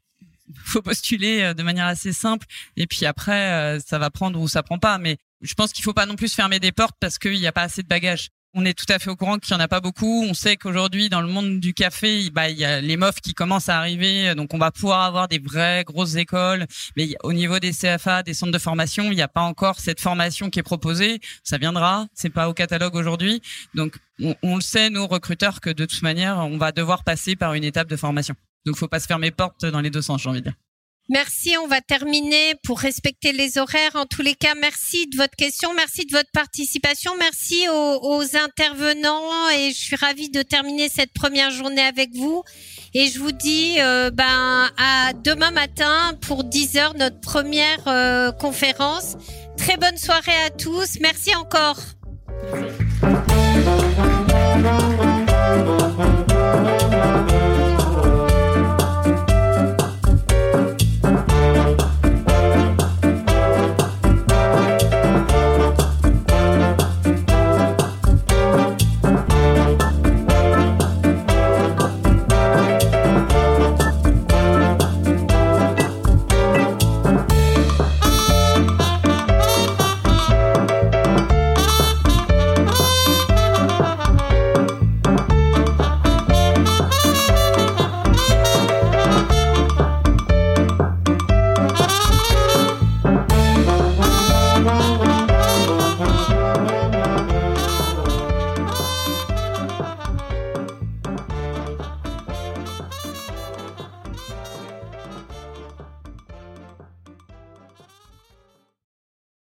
faut postuler euh, de manière assez simple et puis après euh, ça va prendre ou ça prend pas mais je pense qu'il faut pas non plus fermer des portes parce qu'il n'y a pas assez de bagages on est tout à fait au courant qu'il y en a pas beaucoup. On sait qu'aujourd'hui, dans le monde du café, bah, il y a les MOF qui commencent à arriver. Donc, on va pouvoir avoir des vraies grosses écoles. Mais au niveau des CFA, des centres de formation, il n'y a pas encore cette formation qui est proposée. Ça viendra. C'est pas au catalogue aujourd'hui. Donc, on, on, le sait, nous, recruteurs, que de toute manière, on va devoir passer par une étape de formation. Donc, faut pas se fermer porte dans les deux sens, j'ai envie de dire. Merci, on va terminer pour respecter les horaires. En tous les cas, merci de votre question, merci de votre participation, merci aux, intervenants et je suis ravie de terminer cette première journée avec vous. Et je vous dis euh, ben, à demain matin pour 10h, notre première euh, conférence. Très bonne soirée à tous, merci encore.